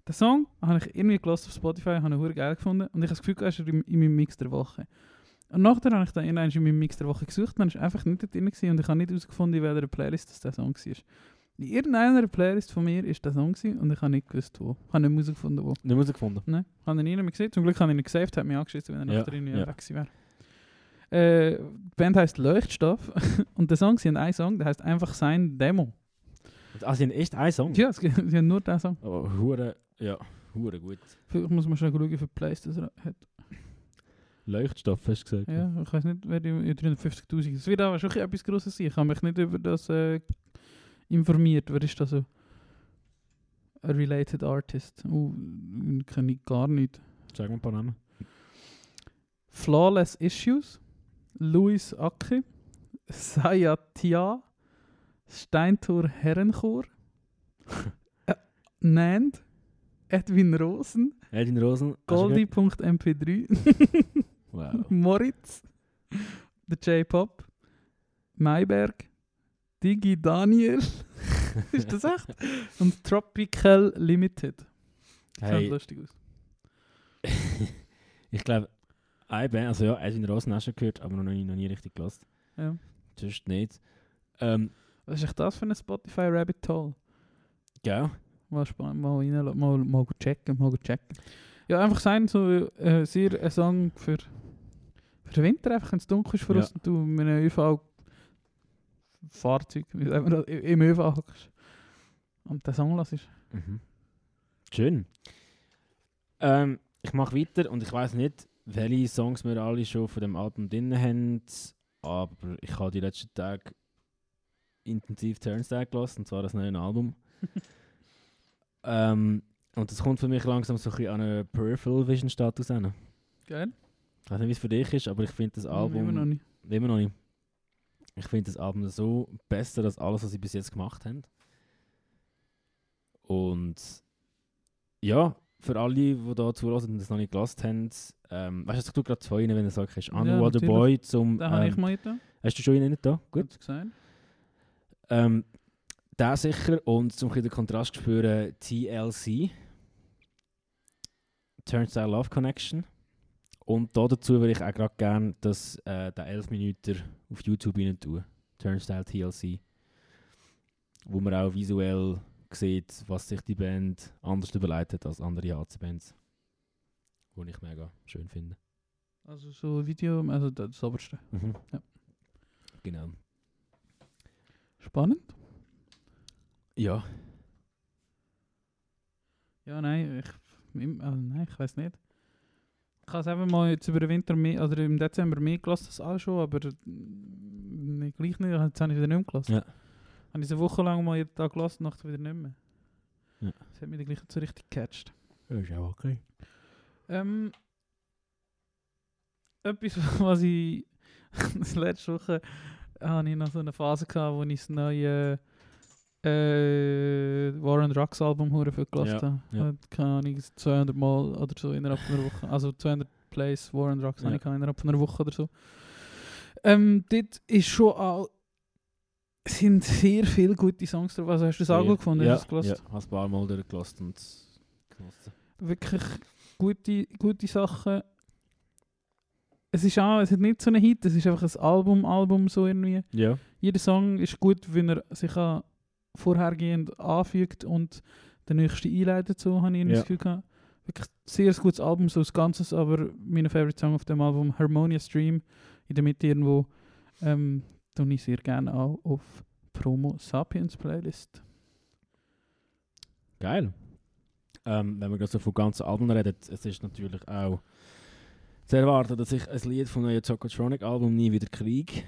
Den Song habe ich irgendwie gelassen auf Spotify, habe ihn geil gefunden und ich habe das Gefühl, er ist in, in meinem Mix der Woche. Und nachher habe ich dann in meinem Mix der Woche gesucht, dann ist einfach nicht drin gewesen und ich habe nicht herausgefunden, in welcher Playlist das der Song war. In irgendeiner Playlist von mir ist der Song gewesen und ich habe nicht gewusst, wo. Ich habe nicht herausgefunden, wo. Nicht Musik gefunden. Nein, habe ihn nie mehr gesehen. Zum Glück habe ich ihn gesaved, hat mich angeschissen, wenn er Ja, nachher irgendwie ja. weg gewesen wäre. Äh, die Band heisst Leuchtstoff [LAUGHS] und der Song, sie haben einen Song, der heißt einfach sein Demo. Ah, sie haben echt einen Song? Ja, [LAUGHS] sie haben nur den Song. Oh, hure, ja, hure gut. Vielleicht muss man schon schauen, wie viel Plays das er hat. Leuchtstoff, hast du gesagt? Ja, ich weiß nicht, wer die ja, 350'000. Das wird aber schon etwas Grosses sein. Ich habe mich nicht über das äh, informiert. Wer ist da so? Ein Related Artist. Uh, kenne ich gar nicht. Sag mal ein paar Namen. Flawless Issues, Louis Aki, Sayatia, Steintor Herrenchor, [LAUGHS] äh, Nand, Edwin Rosen, Edwin Rosen. hast du Goldie.mp3, gehört? Wow. [LAUGHS] Moritz, der J-Pop, Mayberg, Digi Daniel, [LAUGHS] ist das echt? Und Tropical Limited. Sieht Hey, lustig aus. [LAUGHS] ich glaube, eine Band, also ja, Edwin Rosen hast du gehört, aber noch nie, noch nie richtig gelassen. Ja. Sonst nicht. Ähm, Was ist echt das für ein Spotify Rabbit Hole? gell? Mal spannend, mal rein, mal, mal checken, mal checken. Ja, einfach sein, so äh, sehr ein Song für, für den Winter, einfach wenn es dunkel ist für Ja. uns und du mit einem ÖV Fahrzeug, wie sagt man das, im ÖV hockst und den Song hörst. Mhm. Schön. Ähm, ich mache weiter und ich weiß nicht, welche Songs wir alle schon von dem Album drin haben, aber ich habe die letzten Tage intensiv Turnstile gelassen, und zwar das neue Album. [LAUGHS] ähm, und das kommt für mich langsam so ein bisschen an einen Peripheral Vision Status an. Geil? Ich weiß nicht, wie es für dich ist, aber ich finde das Album... Immer noch nicht. Immer noch nicht. Ich finde das Album so besser als alles, was sie bis jetzt gemacht haben. Und ja, für alle, die da zulassen und das noch nicht gelassen haben, ähm, weißt du, ich tue gerade zwei rein, wenn du sagst, hast Ja, Underwater natürlich. Boy zum. Den habe ich Ähm, mal da. hast du schon einen da? Gut. Ähm, der sicher und zum den Kontrast spüren, TLC. Turnstile Love Connection. Und da dazu würde ich auch gerade gerne das, äh, den 11 Minuten auf YouTube rein tun. Turnstile TLC. Wo man auch visuell sieht, was sich die Band anders überlegt hat als andere HC-Bands. Wo ich mega schön finde. Also so Video, also das, oberste. Mhm. Ja. Genau. Spannend. Ja. Ja, nein, ich, also nein, ich weiß nicht. Ich habe es eben mal jetzt über den Winter mehr, oder im Dezember mehr gelassen als auch schon, aber nicht, gleich nicht. Jetzt habe ich wieder nicht mehr gelassen. Ja. Habe ich eine Woche lang mal jeden Tag gelassen, nachher wieder nicht mehr. Ja. Das hat mich dann gleich nicht so richtig gecatcht. Ist auch okay. Ähm, etwas, [LAUGHS] was ich [LAUGHS] letzte Woche habe ich noch so eine Phase gehabt, wo ich das neue äh, War on Drugs Album hure viel gelassen Ja, ja. Keine Ahnung, 200 Mal oder so innerhalb von einer Woche. Also 200 Plays War on Drugs Ja. habe ich innerhalb von einer Woche oder so. Ähm, dort ist schon auch sind sehr viele gute Songs drauf. Also hast du das auch gut gefunden? Ja, Hast ja, habe ein paar Mal durchgelassen und genossen. wirklich gute, gute Sachen. Es ist auch, es hat nicht so einen Hit, es ist einfach ein Album, Album so irgendwie. Ja. Jeder Song ist gut, wenn er sich auch vorhergehend anfügt und der nächste einleitet, so habe ich irgendwie Ja. das Gefühl gehabt. Wirklich sehr gutes Album, so als Ganzes, aber mein Favorite Song auf dem Album, Harmonia Stream, in der Mitte irgendwo, ähm, tue ich sehr gerne auch auf Promo Sapiens Playlist. Geil. Ähm, wenn wir gerade so von ganzen Alben reden, es ist natürlich auch zu erwarten, dass ich ein Lied vom neuen Chocotronic Album «Nie wieder Krieg»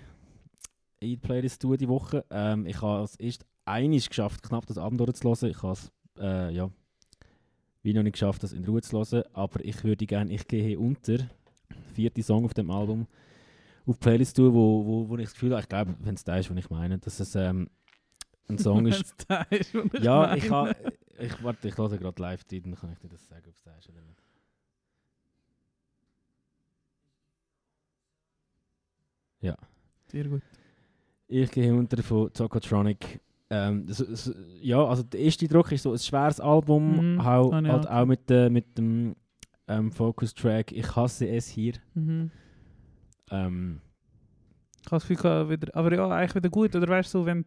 in die Playlist tue die Woche. Ähm, ich habe es erst einig geschafft, knapp das Album durchzulassen. Ich habe es, äh, ja, wie noch nicht geschafft, das in Ruhe zu hören. Aber ich würde gerne «Ich gehe unter», vierte Song auf dem Album, auf die Playlist tun, wo, wo, wo ich das Gefühl habe, ich glaube, wenn es der ist, was ich meine, dass es ähm, ein [LAUGHS] Song ist, ist, ich ja, meine. ich habe. Ich, warte, ich höre gerade live drin, dann kann ich dir das sagen, ob es da ist oder nicht. Sehr gut. Ich gehe unter von Tokotronic. Ähm, das, das, ja, also der erste Druck ist so ein schweres Album, Mhm, auch, habe ich halt auch. mit, äh, mit dem ähm, Focus-Track «Ich hasse es hier». Mhm. Ähm, Ich habe das Gefühl, wieder, aber ja, eigentlich wieder gut. Oder weißt du, so, wenn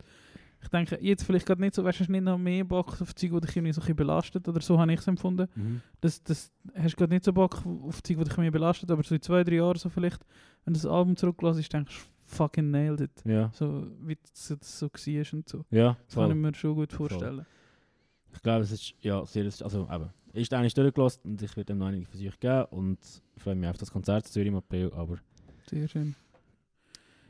ich denke, jetzt vielleicht gerade nicht so, weißt du, hast nicht noch mehr Bock auf Zeug, die dich irgendwie so ein bisschen belastet oder so, habe ich es empfunden. Das, das hast du gerade nicht so Bock auf Zeug, die dich mehr belastet, aber so in zwei, drei Jahren so vielleicht, wenn du das Album zurücklässt, denkst du, fucking nailed it. Ja, So, wie das das so war und so. ja, Das kann ich voll. mir schon gut vorstellen. Ich glaube, es ist, ja, sehr, also eben, ist eigentlich durchgelassen und ich werde ihm noch einige Versuche geben und freue mich auf das Konzert in Zürich im April, aber Sehr schön.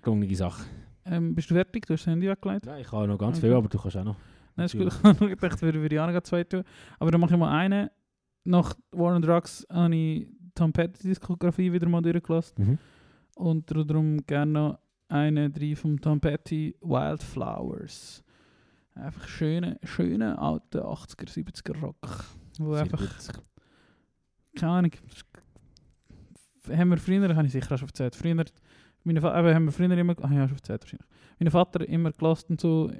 gelungene Sache. Ähm, bist du fertig? Du hast das Handy weggelegt? Nein, ich habe noch ganz Okay. viel, aber du kannst auch noch. Nein, ist gut. [LAUGHS] Ich würde ich auch noch zwei tun. Aber dann mache ich mal einen. Nach War on Drugs habe ich Tom Petty Diskografie wieder mal durchgelassen. Mhm. Und darum gerne noch eine drin vom Tom Petty, Wildflowers. Einfach schöne, schöne alte 80er, 70er Rock. Wo Sehr einfach, gut. keine Ahnung, haben wir früher, habe ich sicher schon erzählt, früher, meine eben, haben wir früher immer, ah ja, schon erzählt wahrscheinlich, mein Vater immer gelassen und so,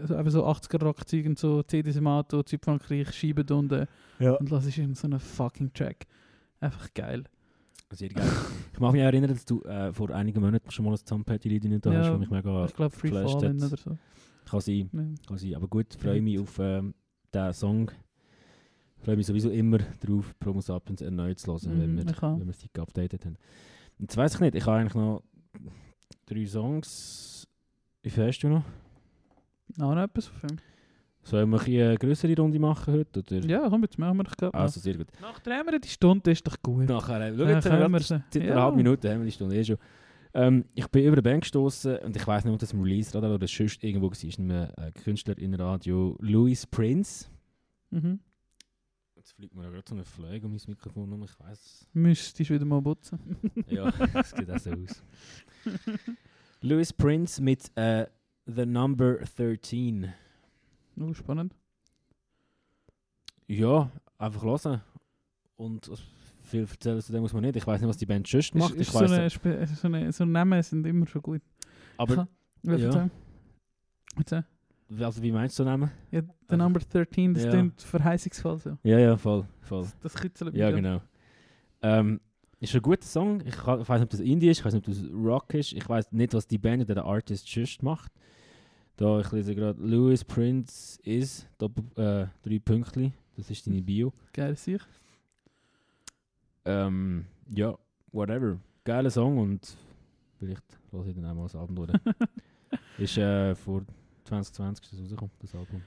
also eben so 80er Rock Zeug und so, CDs im Auto, Zeit Frankreich, Scheiben unten Ja. und lass ich in so einen fucking Track. Einfach geil. Geil. ich mag mich auch erinnern, dass du äh, vor einigen Monaten schon mal ein Tom Petty-Lied nicht da Ja, hast, das mich mega ich glaube Free Fallen oder so. kann sein. Ja. Kann sein. Aber gut, freue mich auf ähm, diesen Song. Freue mich sowieso immer darauf, Promo Sapiens erneut zu hören, wenn, Mhm, wir, wenn wir sie geupdatet haben. Jetzt weiß ich nicht, ich habe eigentlich noch drei Songs. Wie viel hast du noch? Auch noch etwas von Film. Sollen wir ein bisschen eine größere Runde machen heute? Oder? Ja, komm, jetzt machen wir doch gerade. Also sehr gut. Nach drehen wir die Stunde, ist doch gut. Nachher, äh, schau, jetzt haben wir seit einer halben Minute haben wir die Stunde eh schon. Ähm, ich bin über eine Band gestoßen und ich weiß nicht, ob das im Release-Radar oder sonst irgendwo war. Es ist ein äh, Künstler in Radio, Louis Prince. Mhm. Jetzt fliegt mir ja gerade so eine Fläge um mein Mikrofon um, ich weiß. Müsstest du wieder mal putzen. Ja, es sieht auch so aus. [LAUGHS] Louis Prince mit äh, The Number 13. Oh, spannend. Ja, einfach hören. Und viel erzählen zu dem muss man nicht. Ich weiß nicht, was die Band sonst macht. Ist, Ich ist so, weiss eine. Spe- so, eine, so Namen sind immer schon gut. Aber Ja, Ja. erzähl. Erzähl. also, wie meinst du den Namen? Ja, der Number 13, das Ja. klingt verheißungsvoll so. Ja, ja, voll. voll. Das kitzelt Ja, genau. Ähm, ist ein guter Song. Ich, ich weiß nicht, ob das Indie ist, ich weiß nicht, ob das Rock ist. Ich weiß nicht, was die Band oder der Artist just macht. Da, ich lese gerade, Louis Prince is, Doppel, äh, drei Pünktchen. Das ist deine Bio. Geil, sich. Ähm, ja, whatever. Geiler Song und vielleicht lasse ich dann auch mal das Album durch. [LAUGHS] ist äh, vor 2020 ist das rausgekommen, das Album.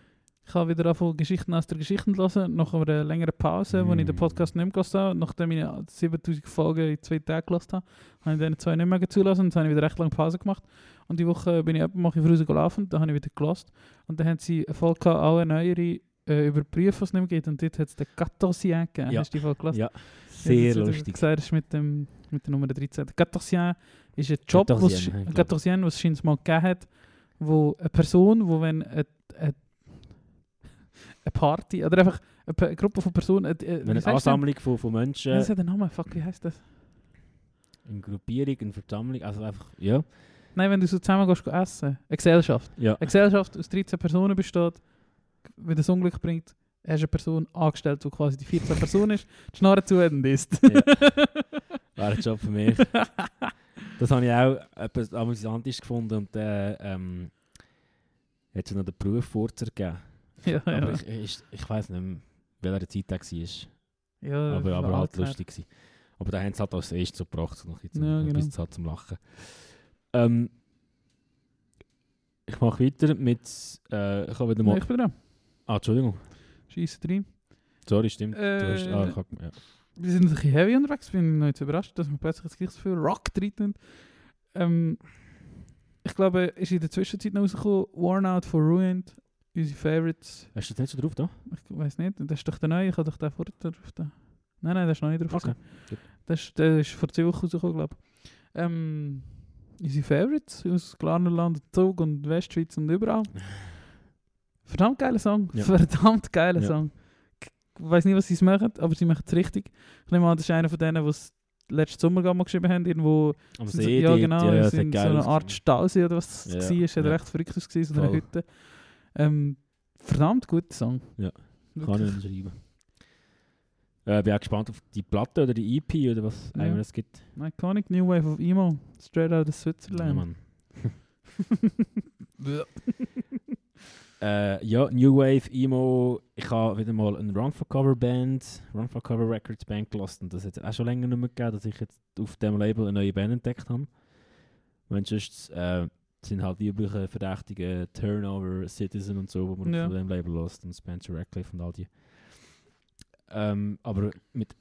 Ich habe wieder angefangen, Geschichten aus der Geschichte zu hören, nach einer längeren Pause, wo ich den Mm. Podcast nicht mehr gehört habe. Nachdem ich 7000 Folgen in zwei Tagen gehört habe, habe ich diese zwei nicht mehr zulassen. Jetzt habe ich wieder recht lange Pause gemacht. Und die Woche bin ich eben mal früh gelaufen, da habe ich wieder gelassen. Und dann haben sie eine Folge gehabt, alle neuere äh, überprüfen, was es nicht mehr gibt. Und dort hat es den Gatosien gegeben. Ja. Hast du die Folge gelassen? Ja, Ja, sehr das, lustig. gesagt, das ist mit, dem, mit der Nummer 13. Der Gatosien ist ein Job, Gatosien, ja, ich. Gatosien, was es scheinbar mal gegeben hat, wo eine Person, wo wenn eine, eine, eine Party oder einfach eine, Pe- eine Gruppe von Personen, äh, äh, eine denn? Ansammlung von, von Menschen, Das hat einen Namen, fuck, wie heißt das? eine Gruppierung, eine Versammlung, also einfach, ja. Nein, wenn du so zusammen gehst, geh essen. Eine Gesellschaft. Ja, Eine Gesellschaft aus 13 Personen besteht, wenn das Unglück bringt, hast du eine Person angestellt, die quasi die 14 Person ist, die Schnarre zu und isst. Ja. [LAUGHS] wäre ein Job für mich. Das habe ich auch etwas amüsantisch gefunden und dann ähm, hat es noch den Beruf vorzugeben. Ja, Aber ja. ich, ich, ich weiß nicht mehr, welcher Zeit der war. ja aber aber war halt alt, lustig gewesen. Aber da haben sie halt als erstes so gebracht, noch ein bisschen Ja, genau. bisschen Zeit zum Lachen. Ähm, ich mache weiter mit, äh, ich habe wieder Ja, mal, ich bin dran. ah, Entschuldigung, Scheiße rein. sorry, stimmt. du hast, Äh, ah, ich hab, ja. Wir sind ein bisschen heavy unterwegs. Bin noch nicht überrascht, dass wir plötzlich jetzt gleich so viel Rock drin ähm, Ich glaube, ist in der Zwischenzeit noch rausgekommen, Worn Out for Ruined, unsere Favorites. Hast du das nicht so drauf da? Ich weiß nicht, das ist doch der neue, ich habe doch den vorher drauf da. Nein, nein, der ist noch nicht drauf. Okay. Das ist, der ist vor zwei Wochen rausgekommen, glaube ich. Ähm, unsere Favorites aus Glarnerland, Zug und Westschweiz und überall. [LAUGHS] Verdammt geiler Song. Ja. Verdammt geiler Ja. Song. Ich weiß nicht, was sie machen, aber sie machen es richtig. Ich nehme an, das ist einer von denen, die es letzten Sommer mal geschrieben haben, irgendwo Am See sie, ja, genau, ja, ja, hat so geil eine ausgesehen. Art Stausee oder was das Ja, war. Es hat ja. recht verrückt ausgesehen, so eine Voll. Hütte. Ähm, verdammt guter Song. Ja, Wirklich. Kann ich schreiben. Äh, bin auch gespannt auf die Platte oder die EP oder was Ja. immer es gibt. Iconic New Wave of Emo, straight out of Ja, Switzerland. Mann. [LAUGHS] Äh, ja, New Wave, Emo. Ich habe wieder mal eine Run for Cover Band, Run for Cover Records Band gelassen. Und Das hat es auch schon länger nicht mehr gegeben, dass ich jetzt auf dem Label eine neue Band entdeckt habe. Wenn sonst äh, sind halt die üblichen verdächtigen Turnover, Citizen und so, wo man Ja. von dem Label lässt und Spencer Radcliffe und all die. Ähm, aber mit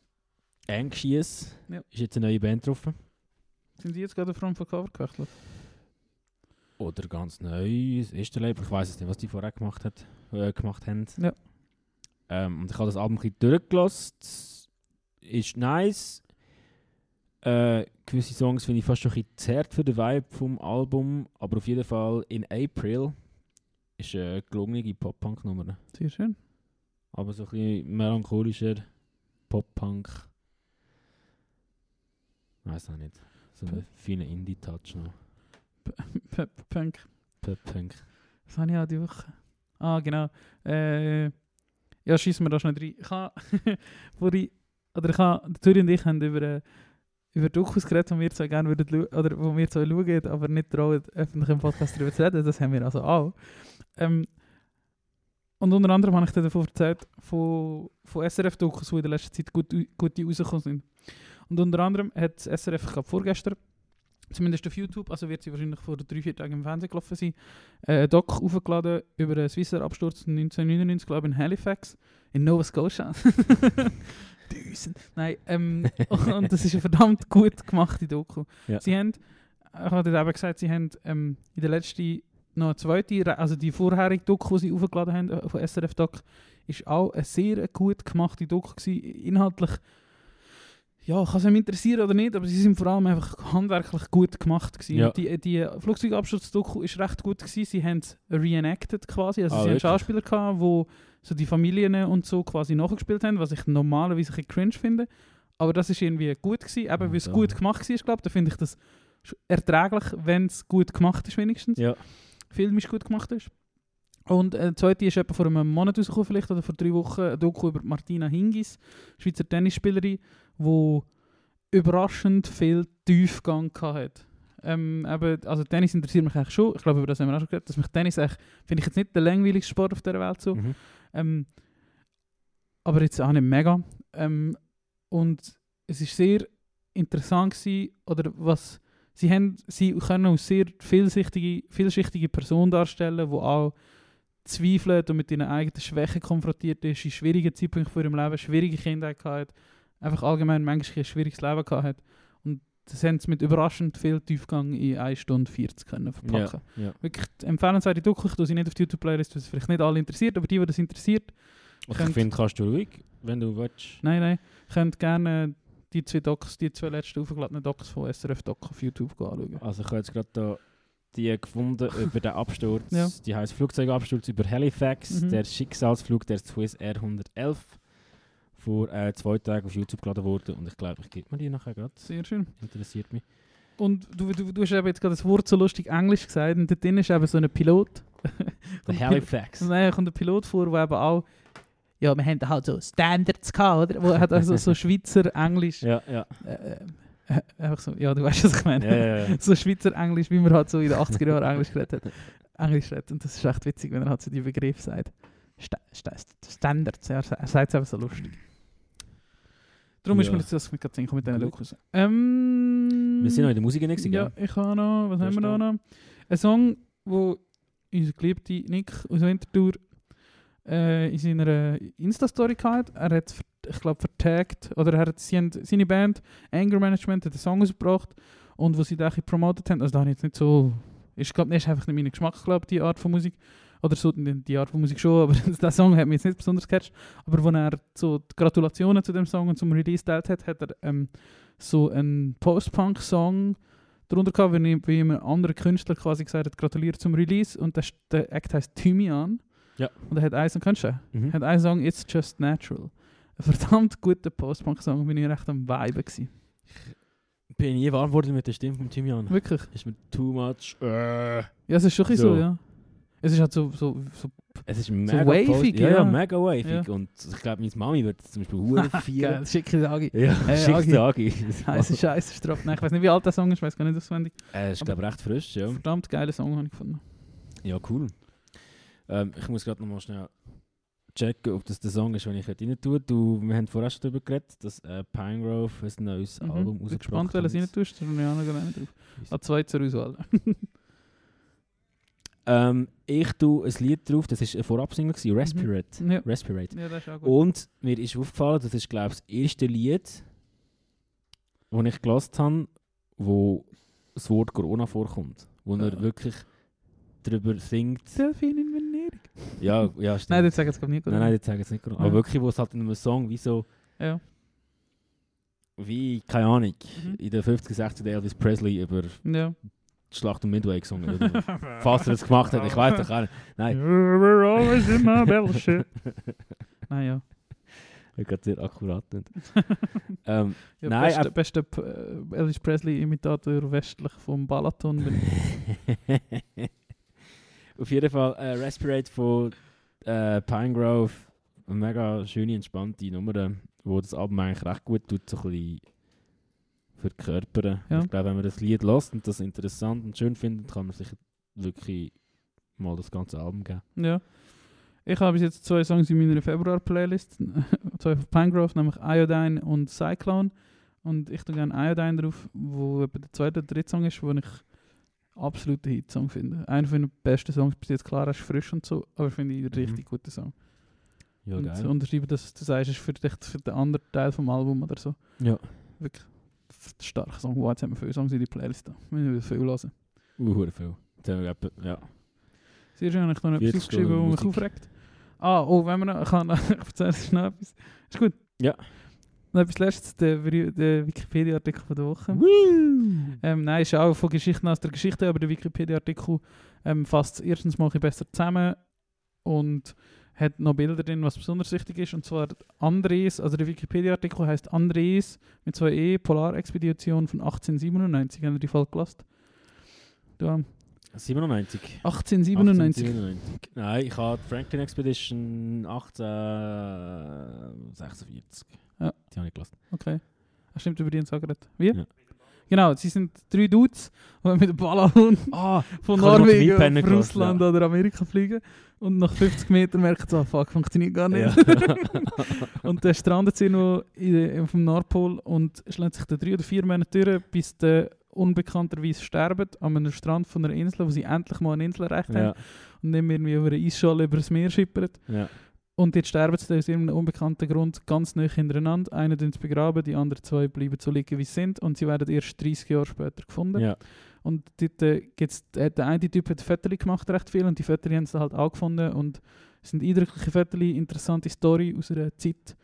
Anxious Ja. ist jetzt eine neue Band drauf. Sind die jetzt gerade vom Cover gewechselt? Oder ganz neu, das erste Label. Ich weiß es nicht, was die vorher gemacht, hat, äh, gemacht haben. Ja. Ähm, und ich habe das Album ein bisschen durchgelassen. Ist nice. Äh, gewisse Songs finde ich fast schon ein bisschen zart für den Vibe vom Album, aber auf jeden Fall in April ist eine gelungene Pop-Punk-Nummer. Sehr schön. Aber so ein bisschen melancholischer Pop-Punk. Weiß auch nicht. So einen feinen Indie-Touch noch. [LAUGHS] P- Punk. Pop-Punk. Was habe ich auch die Woche? Ah, genau. Äh, ja, schießen wir da schnell rein. Ich habe, [LAUGHS] oder ich habe, Turi und ich haben über, äh, über Dokus geredet, die wir so gerne würden, oder wo wir so schauen, aber nicht trauen, öffentlich im Podcast darüber zu reden. Das haben wir also auch. Ähm, und unter anderem habe ich dir davon erzählt, von, von SRF-Dokus, die in der letzten Zeit gut, gute rausgekommen sind. Und unter anderem hat SRF, ich glaube vorgestern, zumindest auf YouTube, also wird sie wahrscheinlich vor drei, vier Tagen im Fernsehen gelaufen sein, äh, Doc aufgeladen über einen Swissair-Absturz 1999, glaube ich, in Halifax, in Nova Scotia. [LAUGHS] Düsen. Nein, ähm, [LAUGHS] und das ist eine verdammt gut gemachte Doku. Ja. Sie haben, ich habe eben gesagt, sie haben ähm, in der letzten noch eine zweite, also die vorherige Doku, die sie aufgeladen haben äh, von SRF Doc, ist auch eine sehr gut gemachte Doku gewesen. Inhaltlich, ja, kann es einem interessieren oder nicht, aber sie sind vor allem einfach handwerklich gut gemacht gewesen. Ja. Die, die Flugzeugabsturz-Doku ist recht gut gewesen. Sie haben es reenacted quasi, also Ah, sie haben? Schauspieler gehabt, wo so die Familien und so quasi nachgespielt haben, was ich normalerweise ein bisschen cringe finde. Aber das ist irgendwie gut gewesen, eben weil es da. gut gemacht war, glaube ich. Da finde ich das erträglich, wenn es gut gemacht ist wenigstens Ja. filmisch gut gemacht ist. Und äh, die zweite ist etwa vor einem Monat rausgekommen, vielleicht, oder vor drei Wochen, ein Doku über Martina Hingis, Schweizer Tennisspielerin, die überraschend viel Tiefgang hatte. Ähm, eben, also Tennis interessiert mich eigentlich schon, ich glaube, über das haben wir auch schon geredet, dass mich Tennis echt, finde ich jetzt nicht der langweiligste Sport auf der Welt so, Mhm. ähm, aber jetzt auch nicht mega. Ähm, und es ist sehr interessant gewesen, oder was sie haben, sie können als sehr vielschichtige, vielschichtige Person darstellen, die auch zweifelt und mit ihren eigenen Schwächen konfrontiert ist, in schwierigen Zeitpunkten von ihrem Leben, schwierige Kindheit gehabt, einfach allgemein manchmal ein schwieriges Leben gehabt hat. Und das haben sie mit überraschend viel Tiefgang in 1 Stunde 40 können verpacken. Ja. Wirklich empfehlenswerte Doku, ich sie nicht auf die YouTube-Playlist, weil es vielleicht nicht alle interessiert, aber die, die das interessiert, Ich finde, kannst du ruhig, wenn du willst. Nein, nein. Könnt gerne die zwei Docs, die zwei letzten aufgeladenen Docs von SRF Doc auf YouTube anschauen. Also ich habe jetzt gerade da die gefunden [LAUGHS] über den Absturz. Ja. Die heißt Flugzeugabsturz über Halifax, Mhm. der Schicksalsflug der Swiss Air 111 vor äh, zwei Tagen auf YouTube geladen wurde und ich glaube, ich gebe mir die nachher gerade. Sehr schön. Interessiert mich. Und du, du, du hast eben jetzt gerade das Wort so lustig Englisch gesagt und dort drin ist eben so ein Pilot. [LAUGHS] Der Und Halifax. Nein, da kommt ein Pilot vor, der eben auch ja, wir haben halt so Standards gehabt, oder? Wo hat also so [LAUGHS] Schweizer Englisch Ja, ja. äh, äh, einfach so, ja, du weißt, was ich meine. ja, ja, [LAUGHS] so Schweizer Englisch, wie man halt so in den 80er Jahren Englisch geredet hat. Englisch redet. Und das ist echt witzig, wenn er halt so die Begriffe sagt. Sta Sta Standards, ja, er sagt es einfach so lustig. Darum ist mir jetzt das mit gerade mit diesen. Dokus. Ähm, Wir sind noch in der Musik gewesen, Ja, ich habe noch, was haben wir da noch? Ein Song, wo unser geliebter Nick aus Winterthur äh, in seiner Insta-Story gehabt. Er hat, ich glaube, vertagt, oder er hat, sie haben, seine Band Anger Management hat einen Song ausgebracht und wo sie den promotet haben, also da habe ich jetzt nicht so, ich glaube, das ist einfach nicht mein Geschmack, glaube die Art von Musik. Oder so, die die Art von Musik schon, [LAUGHS] aber der Song hat mich jetzt nicht besonders gecatcht. Aber als er so die Gratulationen zu dem Song und zum Release geteilt hat, hat er ähm, so einen Post-Punk-Song darunter gehabt, wie, ihm- wie ein anderer Künstler quasi gesagt hat, gratuliert zum Release. Und der, der Act heißt Thymian. Ja. Und er hat einen Song, kennst du? Mhm. Er hat einen Song, It's Just Natural. Ein verdammt guter Post-Punk-Song, bin ich recht am Vibe gewesen. Bin nie warm geworden mit der Stimme von Timian. Wirklich. Ist mir too much. Äh. Ja, es ist schon so, So. ja. Es ist halt so, so, so Es ist mega wavig, post- ja, ja, mega wavig. Ja. Und ich glaube, meine Mami wird zum Beispiel [LAUGHS] geil, feiern. schicke Sagi. Ja, Hey, schickste Agi. Heiße [LAUGHS] Scheiße, Straff. Nein, ich weiß nicht, wie alt der Song ist, ich weiß gar nicht auswendig. Äh, ist glaube recht frisch, ja. Verdammt geiler Song habe ich gefunden. Ja, cool. Ähm, ich muss gerade nochmal schnell checken, ob das der Song ist, den ich rein tue. Du, wir haben vorher schon darüber geredet, dass äh, Pinegrove ein neues Mhm. Album Bin gespannt, rausgebracht welches rein hat. tust. Da bin ich auch noch gar nicht drauf. Ah, zwei zur Auswahl. [LAUGHS] Ähm, ich tue ein Lied drauf, das war ein Vorabsingle, Respirate. Ja. Respirate. ja, das ist auch gut. Und mir ist aufgefallen, das ist glaube ich das erste Lied, das ich gelesen habe, wo das Wort Corona vorkommt. Wo er Ah. wirklich darüber singt. Delfin in Venedig. Ja, ja stimmt. Nein, das sagen ich nicht. nein, nein, das sage ich jetzt nicht. Corona. Aber Ja. wirklich, wo es halt in einem Song wie so Ja. wie, keine Ahnung, Mhm. in den 50er, 60er Elvis Presley über Ja. Schlacht um Midway gesungen. Oder? [LAUGHS] Falls er das gemacht hat, ich weiß doch auch nicht. Nein. [LAUGHS] You're always in my bullshit. [LAUGHS] Nein, ja. Ich gerade sehr akkurat. Ähm, ja Nein, beste, ab- beste äh, Elvis Presley-Imitator westlich vom Balaton. Auf jeden Fall äh, Respirate von äh, Pinegrove. Eine mega schöne, entspannte Nummer, wo das Album eigentlich recht gut tut, so ein bisschen verkörpern. Ja. Ich glaube, wenn man das Lied lässt und das interessant und schön findet, kann man sich wirklich mal das ganze Album geben. Ja. Ich habe bis jetzt zwei Songs in meiner Februar-Playlist. [LAUGHS] zwei von Pangrove, nämlich Iodine und Cyclone. Und ich tue gerne Iodine drauf, wo etwa der zweite oder dritte Song ist, wo ich absoluten Hitsong finde. Einer von den besten Songs bis jetzt, klar, er ist frisch und so, aber finde ich einen Mhm. richtig guten Song. Ja, und geil. unterschreibe, dass du sagst, ist für, dich, für den anderen Teil vom Album oder so. Ja, Wirklich starker Song. Wow, jetzt haben wir viele Songs in die Playlist. Wir müssen viel hören. uh, viel. Jetzt haben wir etwa, ja. Sehr schön, habe ich noch etwas 40 aufgeschrieben, was mich aufregt. Ah, oh, wenn wir noch, kann, [LAUGHS] ich erzähle noch etwas. Ist gut? Ja. Noch etwas letztes, der, der Wikipedia-Artikel von der Woche. Ähm, nein, ist auch von Geschichten aus der Geschichte, aber der Wikipedia-Artikel ähm, fasst erstens mal ein bisschen besser zusammen und hat noch Bilder drin, was besonders wichtig ist. Und zwar Andres, also der Wikipedia-Artikel heißt Andres mit zwei E, Polarexpedition von 1897. Haben wir die Folge gelassen? Da, 97. 1897. 1897. Nein, ich habe die Franklin Expedition 1846. Ja. Die habe ich gelassen. Okay. Ah, stimmt, über die haben geredet. Wie? Ja. Genau, sie sind drei Dudes, die mit dem Ballon Ah, von Norwegen gelassen, Russland ja. oder Amerika fliegen und nach 50 Metern merken sie, ah, fuck, funktioniert gar nicht. ja. [LAUGHS] und dann strandet sie noch auf dem Nordpol und schlägt sich da drei oder vier Monate durch, bis sie unbekannterweise sterben an einem Strand von einer Insel, wo sie endlich mal eine Insel erreicht haben ja. und nicht mehr irgendwie über eine Eisschale über das Meer schippern. ja. Und jetzt sterben sie aus irgendeinem unbekannten Grund ganz nah hintereinander. Einer tun sie begraben, die anderen zwei bleiben so liegen, wie sie sind. Und sie werden erst 30 Jahre später gefunden. ja. Und dort äh, gibt's, äh, der eine Typ hat Fotos gemacht, recht viel. Und die Fotos haben sie halt auch gefunden. Und es sind eindrückliche Fotos, interessante Story aus einer Zeit,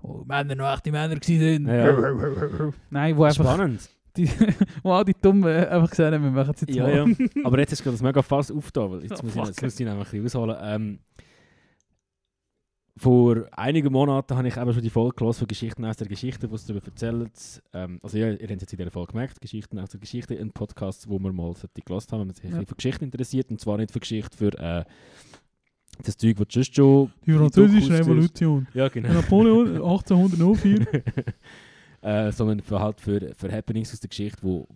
wo Männer noch echte Männer waren. Ja. Nein, wo einfach Spannend. [LAUGHS] die, wo all die Dummen einfach gesagt haben, wir machen es jetzt Ja, mal. ja. Aber jetzt ist gerade das mega Fass aufgetan, weil jetzt, [LAUGHS] Oh, muss ich, jetzt muss ich nämlich ein bisschen ausholen. Ähm, vor einigen Monaten habe ich eben schon die Folge gelesen von Geschichten aus der Geschichte, wo es darüber erzählt. Ähm, also ja, ihr habt es jetzt in dieser Folge gemerkt, Geschichten aus der Geschichte, ein Podcast, wo wir mal gelesen haben, wenn man sich ein Ja. bisschen für Geschichte interessiert. Und zwar nicht für Geschichte, für äh, das Zeug, was du sonst schon... Die französische. Revolution. Ja, genau. Napoleon [LAUGHS] 1804. äh, sondern für, halt für, für Happenings aus der Geschichte, wo,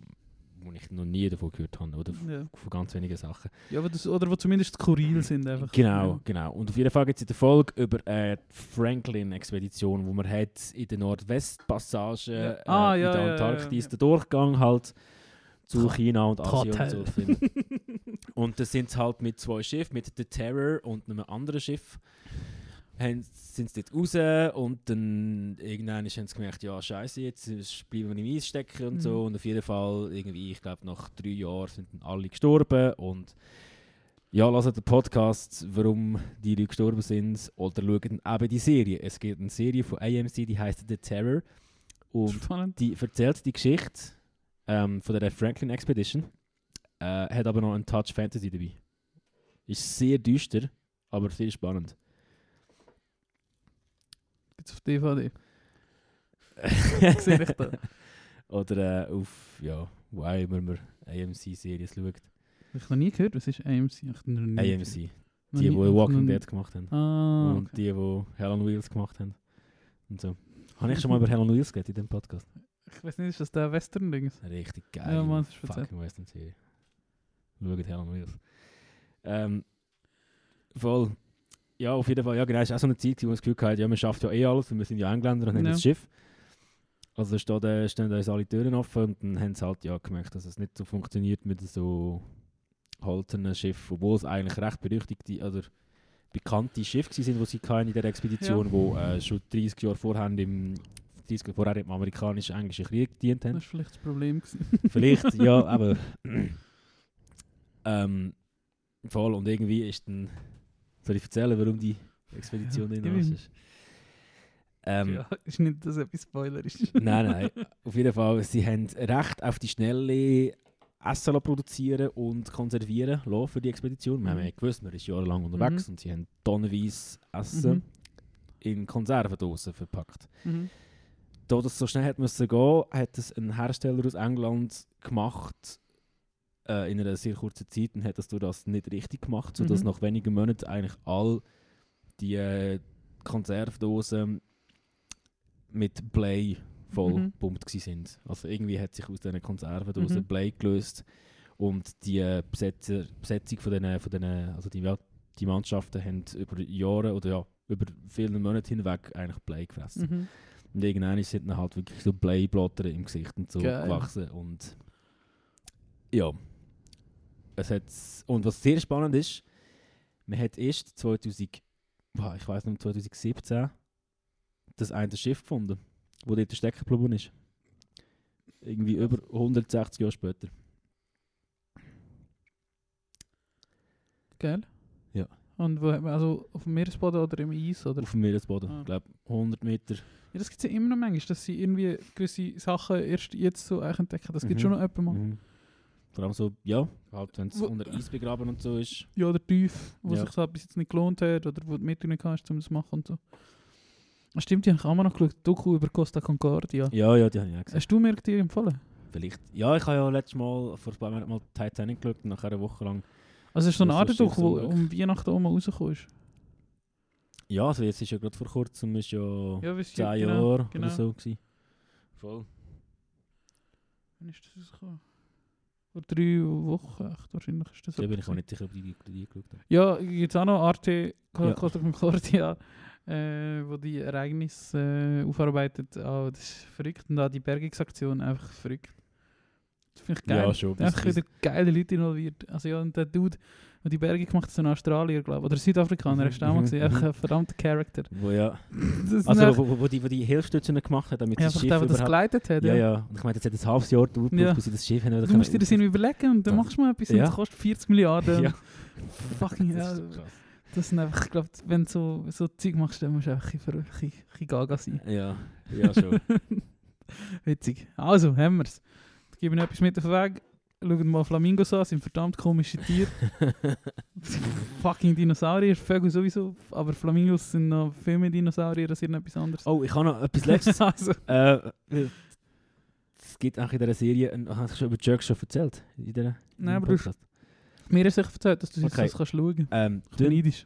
wo ich noch nie davon gehört habe. Oder ja. von ganz wenigen Sachen. ja, das, oder wo zumindest skurril sind einfach. Genau, genau. Und auf jeden Fall gibt es in der Folge über äh, die Franklin-Expedition, wo man hat in der Nordwestpassage Ja. äh, Ah, in ja, der ja, ja, Antarktis ja. den Durchgang halt zu China und Asien und so [LAUGHS] finden. und da sind halt mit zwei Schiffen, mit der Terror und einem anderen Schiff, haben, sind sie dort raus und dann irgendwann haben sie gemerkt, ja scheiße, jetzt bleiben wir im Eis stecken und so Mhm. und auf jeden Fall irgendwie, ich glaube nach drei Jahren sind dann alle gestorben und ja, lasst den Podcast, warum die Leute gestorben sind oder schaut eben die Serie. Es gibt eine Serie von AMC, die heißt The Terror und Spannend. die erzählt die Geschichte ähm, von der Franklin Expedition, äh, hat aber noch einen Touch Fantasy dabei. Ist sehr düster, aber sehr spannend. Jetzt auf DVD. [LAUGHS] Sehe ich da. Oder äh, auf, ja, wo auch immer man AMC-Series schaut. Habe ich noch nie gehört, was ist AMC? Ich noch nie gehört. AMC. Noch Die, die noch Walking Dead gemacht haben. Ah, Und okay. die, die Hell on Wheels gemacht haben. Und so. Habe ich schon mal über Hell on Wheels geredet in dem Podcast? Ich weiß nicht, ist das der Western-Ding? Richtig geil. Ja, Mann, das ist fucking Western Serie. Schaut Hell on Wheels. Ähm, voll. Ja, auf jeden Fall. Ja, genau. Es war auch so eine Zeit, wo man das Gefühl hatte, ja, man schafft ja eh alles, wir sind ja Engländer und haben Ja. das Schiff. Also da steht, äh, stehen uns alle Türen offen und dann haben sie halt ja gemerkt, dass es nicht so funktioniert mit so holzernen Schiffen, obwohl es eigentlich recht berüchtigte oder bekannte Schiffe waren, die sie in der Expedition, Ja. wo äh, schon 30 Jahre vorher im 30 Jahre vorher im amerikanischen-englischen Krieg gedient haben. Das war vielleicht das Problem. gewesen. [LAUGHS] Vielleicht, ja, [LAUGHS] aber. ähm, voll und irgendwie ist dann. Soll ich erzählen, warum die Expedition in ihm. ist? Ähm, ja, ist nicht, dass etwas Spoiler ist. Nein, nein. [LAUGHS] Auf jeden Fall, sie haben recht auf die Schnelle Essen produzieren und konservieren lassen für die Expedition. Wir haben Mhm. ja gewusst, man ist jahrelang unterwegs Mhm. und sie haben tonnenweise Essen Mhm. in Konservendosen verpackt. Mhm. Da das so schnell hat müssen gehen, hat es ein Hersteller aus England gemacht äh, in einer sehr kurzen Zeit und hat das durch das nicht richtig gemacht, sodass Mhm. nach wenigen Monaten eigentlich all die äh, Konservendosen mit Blei voll Mhm. sind. Also irgendwie hat sich aus diesen Konservendosen Mhm. Blei gelöst und die äh, Besetzer, Besetzung von diesen, von diesen also die, ja, die Mannschaften haben über Jahre oder ja, über viele Monate hinweg eigentlich Blei gefressen. Mhm. Und irgendwann sind dann halt wirklich so Bleiblätter im Gesicht und so Geil. gewachsen. Und ja. Es hat, und was sehr spannend ist, man hat erst 2000, boah, ich weiß nicht, 2017 das eine Schiff gefunden, wo dort stecken geblieben ist. Irgendwie über 160 Jahre später. Geil. Ja. Und wo, hat man- also auf dem Meeresboden oder im Eis? Oder? Auf dem Meeresboden. Ah. Ich glaube 100 Meter. Ja, das gibt es ja immer noch manchmal, dass sie irgendwie gewisse Sachen erst jetzt so eigentlich entdecken. Das gibt Mhm. schon noch jemanden mal. Mhm. Vor allem so, ja, halt, wenn es unter Eis begraben und so ist. Ja, oder tief, wo Ja. sich das bis jetzt nicht gelohnt hat oder wo du mit nicht kannst, um das zu machen und so. Ah, Stimmt, die habe ich auch mal noch geschaut. Doku über Costa Concordia. Ja, ja, die habe ich auch gesehen. Hast du mir die empfohlen? Vielleicht. Ja, ich habe ja letztes Mal, vor ein paar Monaten mal Titanic geschaut und nachher eine Woche lang. Also es ist so eine Art Doku, wo so um Weihnachten oben rausgekommen ist. Ja, also jetzt ist ja gerade vor kurzem, ist ja, Ja, wie es 10 hier- Jahre genau, genau. oder so gewesen. Voll. Wann ist das rausgekommen? Vor drei Wochen, echt, wahrscheinlich ist das Da bin ich auch nicht sicher, ob die die, geschaut haben. Ja, es auch noch Arte. Costa Concordia, äh, wo die Ereignisse äh, aufarbeitet. Oh, das ist verrückt. Und auch die Bergungsaktion, einfach verrückt. Das finde ich geil. Ja, schon. Einfach wieder geile Leute involviert. Also ja, und der Dude, der die Berge gemacht hat, ist ein Australier, glaube ich. Oder Südafrikaner, hast du auch mal mhm, gesehen. Einfach mhm. ein verdammter Charakter. Wo ja. Das ist Also, wo, wo, wo die, wo die Hilfsstützen gemacht hat, damit ja, das Schiff der, das geleitet hat. Ja, ja. Und ich meine, das hat ein halbes Jahr gedauert, Ja. bis sie das Schiff haben Du musst dir das irgendwie überlegen und dann Das- machst du mal etwas und Ja. das kostet 40 Milliarden. Ja. Fucking Das hell. ist so krass. Das sind einfach, ich glaube, wenn du so, so Zeug machst, dann musst du einfach ein bisschen, ein bisschen gaga sein. Ja, ja schon. [LAUGHS] Witzig. Also, haben wir es. Gebe Ihnen etwas mit auf den Weg. Schaut mal Flamingos an, sind verdammt komische Tiere. [LAUGHS] Fucking Dinosaurier, Vögel sowieso. Aber Flamingos sind noch viel mehr Dinosaurier als irgendetwas anderes. oh, ich habe noch etwas Letztes. [LAUGHS] also, äh, es gibt auch in dieser Serie, ein- hast du schon über Jerks schon erzählt? In dieser, in Nein, aber du- Podcast? mir ist echt erzählt, dass du Okay. das kannst schauen kannst. Ähm, Ich bin neidisch.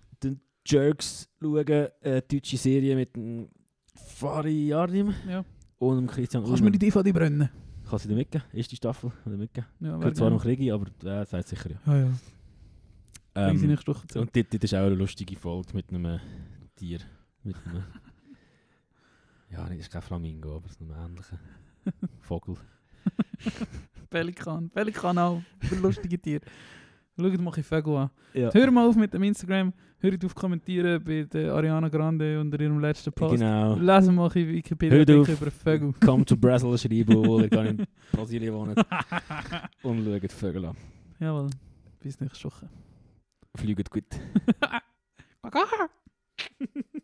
Jerks schauen, eine deutsche Serie mit dem Fari Yardim Ja. und dem Christian Kannst du mir die DVD brennen? Kann sie dir mitgeben? Erste Staffel oder mitgeben? Ja, Gehört zwar noch Krigi, aber äh, sicher ja. Ja, ja. Ähm, sie nicht durch. und dort, dort ist auch eine lustige Folge mit einem Tier. Mit einem, [LAUGHS] ja, das ist kein Flamingo, aber es ist ein ähnlicher Vogel. [LAUGHS] Pelikan. Pelikan auch. Ein lustige Tier. [LAUGHS] Schaut mal ein Vögel an. Ja. Hör mal auf mit dem Instagram. Hört auf kommentieren bei der Ariana Grande unter ihrem letzten Post. Genau. Lesen mache ich Wikipedia Hört über Vögel. Come to Brazil schreiben, obwohl ihr gar [LAUGHS] in Brasilien wohnt. Und schaut Vögel an. Jawohl. Bis nächste Woche. Fliegt gut. [LAUGHS] [LAUGHS]